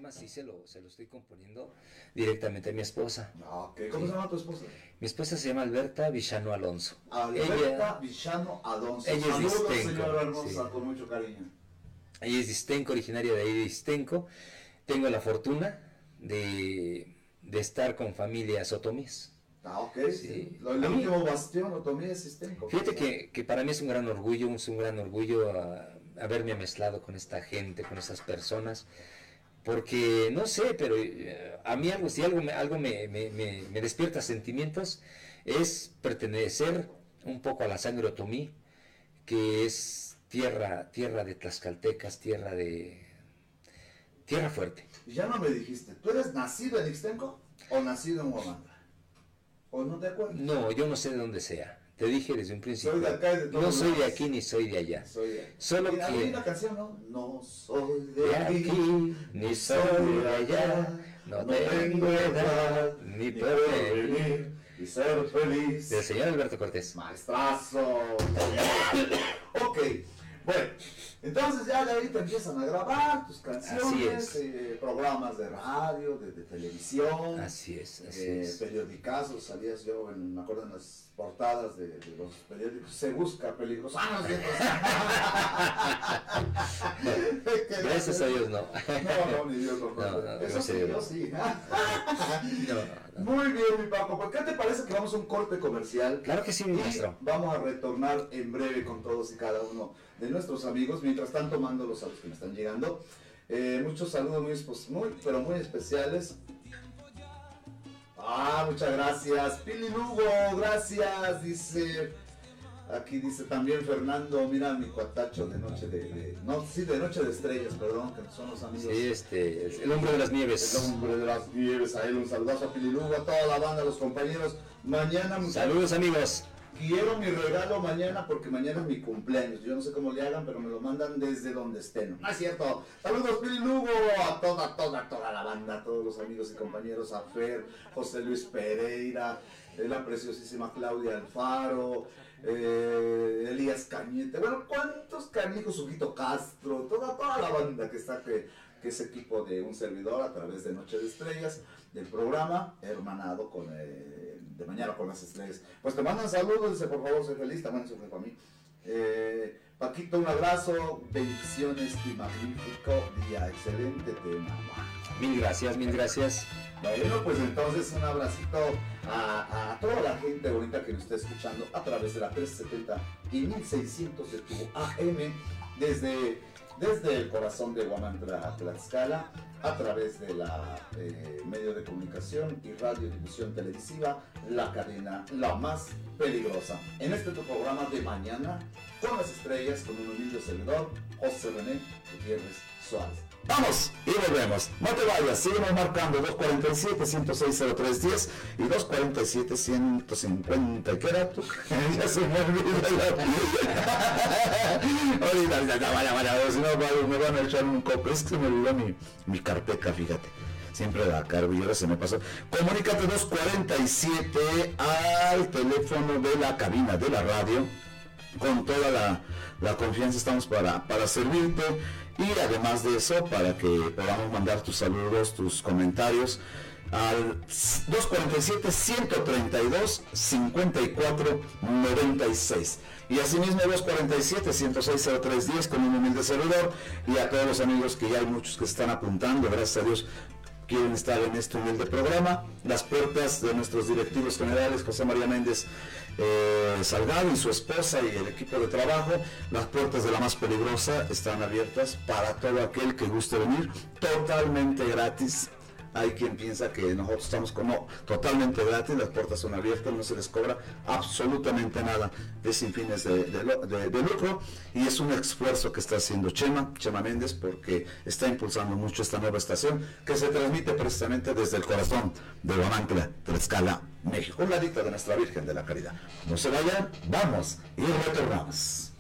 tema sí se lo, se lo estoy componiendo directamente a mi esposa. No, ¿qué? ¿Cómo se llama tu esposa? Mi esposa se llama Alberta Villano Alonso. Alberta Ella, Villano Alonso. ella es distenco, hermosa, sí. con mucho cariño. ella es de Istenco, originaria de ahí de Istenco. Tengo la fortuna de, de estar con familia Sotomís. Ah, ok. Sí. Lo, el A mí- último bastión lo tomé es Istenco. Fíjate que, que para mí es un gran orgullo, es un gran orgullo ah, haberme mezclado con esta gente, con estas personas, porque no sé, pero eh, a mí algo, si algo, me, algo me, me- me- me despierta sentimientos, es pertenecer un poco a la sangre otomí, que es tierra, tierra de tlaxcaltecas, tierra de... tierra fuerte. Ya no me dijiste, ¿tú eres nacido en Ixtenco o nacido en Huamanga? ¿O no te acuerdas? No, yo no sé de dónde sea. Te dije desde un principio. Soy de acá y de todos no soy de aquí ni soy de allá. Soy de... Solo Mira, que- hay una canción, ¿no? No soy de, de aquí, ni soy de allá, no tengo edad, ni porvenir, y ser feliz. del señor Alberto Cortés. Maestrazo. ok, bueno, entonces ya de ahí te empiezan a grabar tus canciones, es. eh, programas de radio, de, de televisión, Así es, así eh, es. periodicazos, salías yo, en, me acuerdo en las portadas de, de los periódicos, se busca peligroso. Ah, no. Gracias a Dios no. No, no, ni Dios lo No, no, Eso gracias sí, yo no. sí. No, Muy bien, mi Paco. ¿Por qué te parece que vamos a un corte comercial? Claro que sí, mi maestro. vamos a retornar en breve con todos y cada uno de nuestros amigos. Mientras tanto, mando los saludos que me están llegando. Eh, muchos saludos muy, pero muy especiales. Ah, muchas gracias. Pili Lugo, gracias. Dice, aquí dice también Fernando, mira mi cuatacho de noche de, de- no, sí, de noche de estrellas, perdón, que son los amigos. Sí, este, el hombre de las El nieves. hombre de las nieves, a él un saludazo a Pililugo, a toda la banda, a los compañeros. Mañana, Saludos amigos. quiero mi regalo mañana porque mañana es mi cumpleaños. Yo no sé cómo le hagan, pero me lo mandan desde donde estén. No es cierto. Saludos, Pililugo, a toda, toda, toda la banda, a todos los amigos y compañeros, a Fer, José Luis Pereira, eh, la preciosísima Claudia Alfaro, eh, Elías Cañete. Bueno, ¿cuántos canijos? Huguito Castro, toda, toda la banda que está que, que es equipo de un servidor a través de Noche de Estrellas, del programa, hermanado con eh, De Mañana con las Estrellas. Pues te mandan saludos, dice por favor, soy feliz, también soy para mí. Eh, Paquito, un abrazo, bendiciones y magnífico día, excelente tema. Mil gracias, mil gracias. Bueno, pues entonces un abracito a, toda la gente bonita que nos está escuchando a través de la 370 y 1600 de tu AM desde, desde el corazón de Guamantra, Tlaxcala, a través de la eh, medio de comunicación y radiodifusión televisiva, la cadena la más peligrosa. En este tu programa de mañana, con las estrellas, con un humilde servidor, José René Gutiérrez Suárez. Vamos y volvemos. No te vayas, seguimos marcando 247-106-0310 y 247-150. ¿Qué era tú? ya se me olvidó. la- Ahorita, ya, ya, vaya, vaya, si no, me van a echar un copo. Es que se me olvidó mi, mi carpeta, fíjate. Siempre la ahora se me pasó. Comunícate 247 al teléfono de la cabina de la radio con toda la, la confianza estamos para, para servirte y además de eso para que podamos mandar tus saludos, tus comentarios al 247-132-5496 y asimismo 247-106-0310 con un humilde servidor. Y a todos los amigos que ya hay muchos que están apuntando, gracias a Dios quieren estar en este humilde programa. Las puertas de nuestros directivos generales, José María Méndez eh, Salgado y su esposa y el equipo de trabajo, las puertas de la más peligrosa están abiertas para todo aquel que guste venir, totalmente gratis. Hay quien piensa que nosotros estamos como totalmente gratis, las puertas son abiertas, no se les cobra absolutamente nada, es sin fines de, de lucro y es un esfuerzo que está haciendo Chema, Chema Méndez, porque está impulsando mucho esta nueva estación que se transmite precisamente desde el corazón de Guamantla, Tlaxcala, México, un ladito de nuestra Virgen de la Caridad. No se vayan, vamos y retornamos.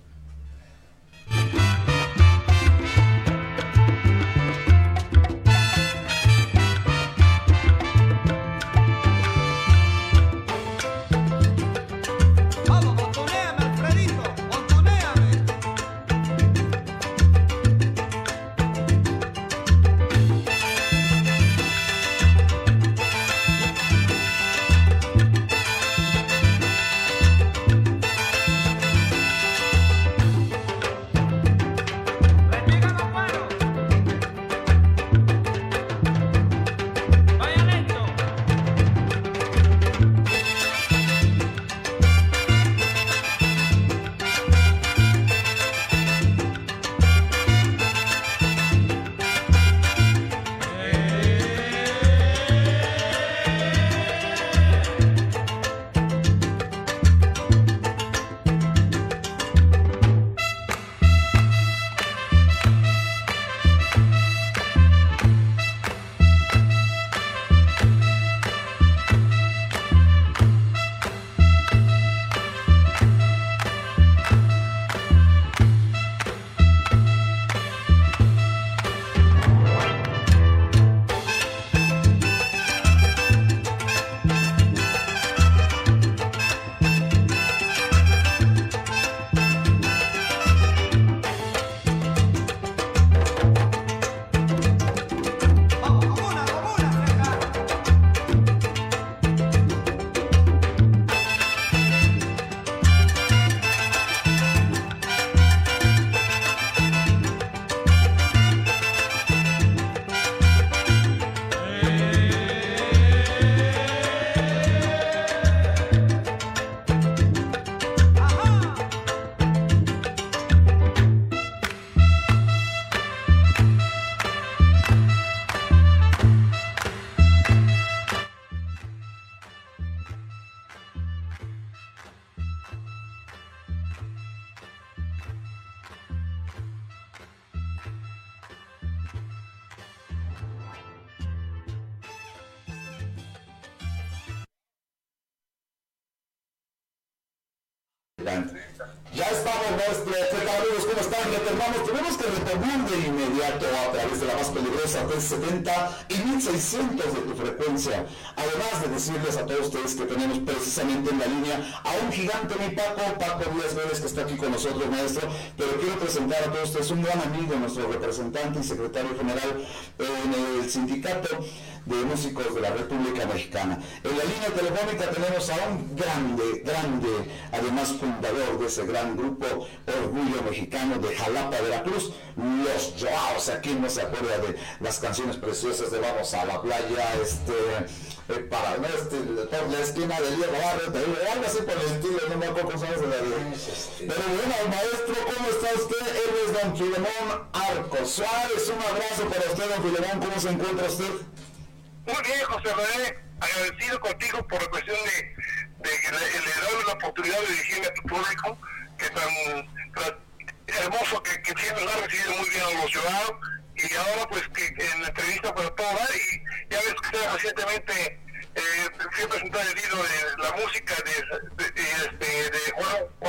Tu frecuencia. Además de decirles a todos ustedes que tenemos precisamente en la línea a un gigante, mi Paco, Paco Díaz Vélez, que está aquí con nosotros, maestro. Pero quiero presentar a todos ustedes un gran amigo, nuestro representante y secretario general en el sindicato de músicos de la República Mexicana. En la línea telefónica tenemos a un grande, grande, además fundador de ese gran grupo Orgullo Mexicano de Jalapa, Veracruz, Los Joaos. Aquí no se acuerda de las canciones preciosas de Vamos a la playa, este, eh, para, no, este, por la esquina del Diego Barrio, te digo, algo así por el estilo, no me acuerdo cómo se llama Pero bueno, maestro, ¿cómo está usted? Él es don Filemón Arcos Suárez. Un abrazo para usted, don Filemón. ¿Cómo se encuentra usted? Muy bien, José René, agradecido contigo por la cuestión de, de que le, le doy la oportunidad de dirigirme a tu público, que tan, tan hermoso que, siempre nos ha recibido muy bien a los ciudadanos. Y ahora pues que, en la entrevista para todo y ya ves que usted recientemente eh, fui a presentar el libro de la música de, de, de, este, de Juan,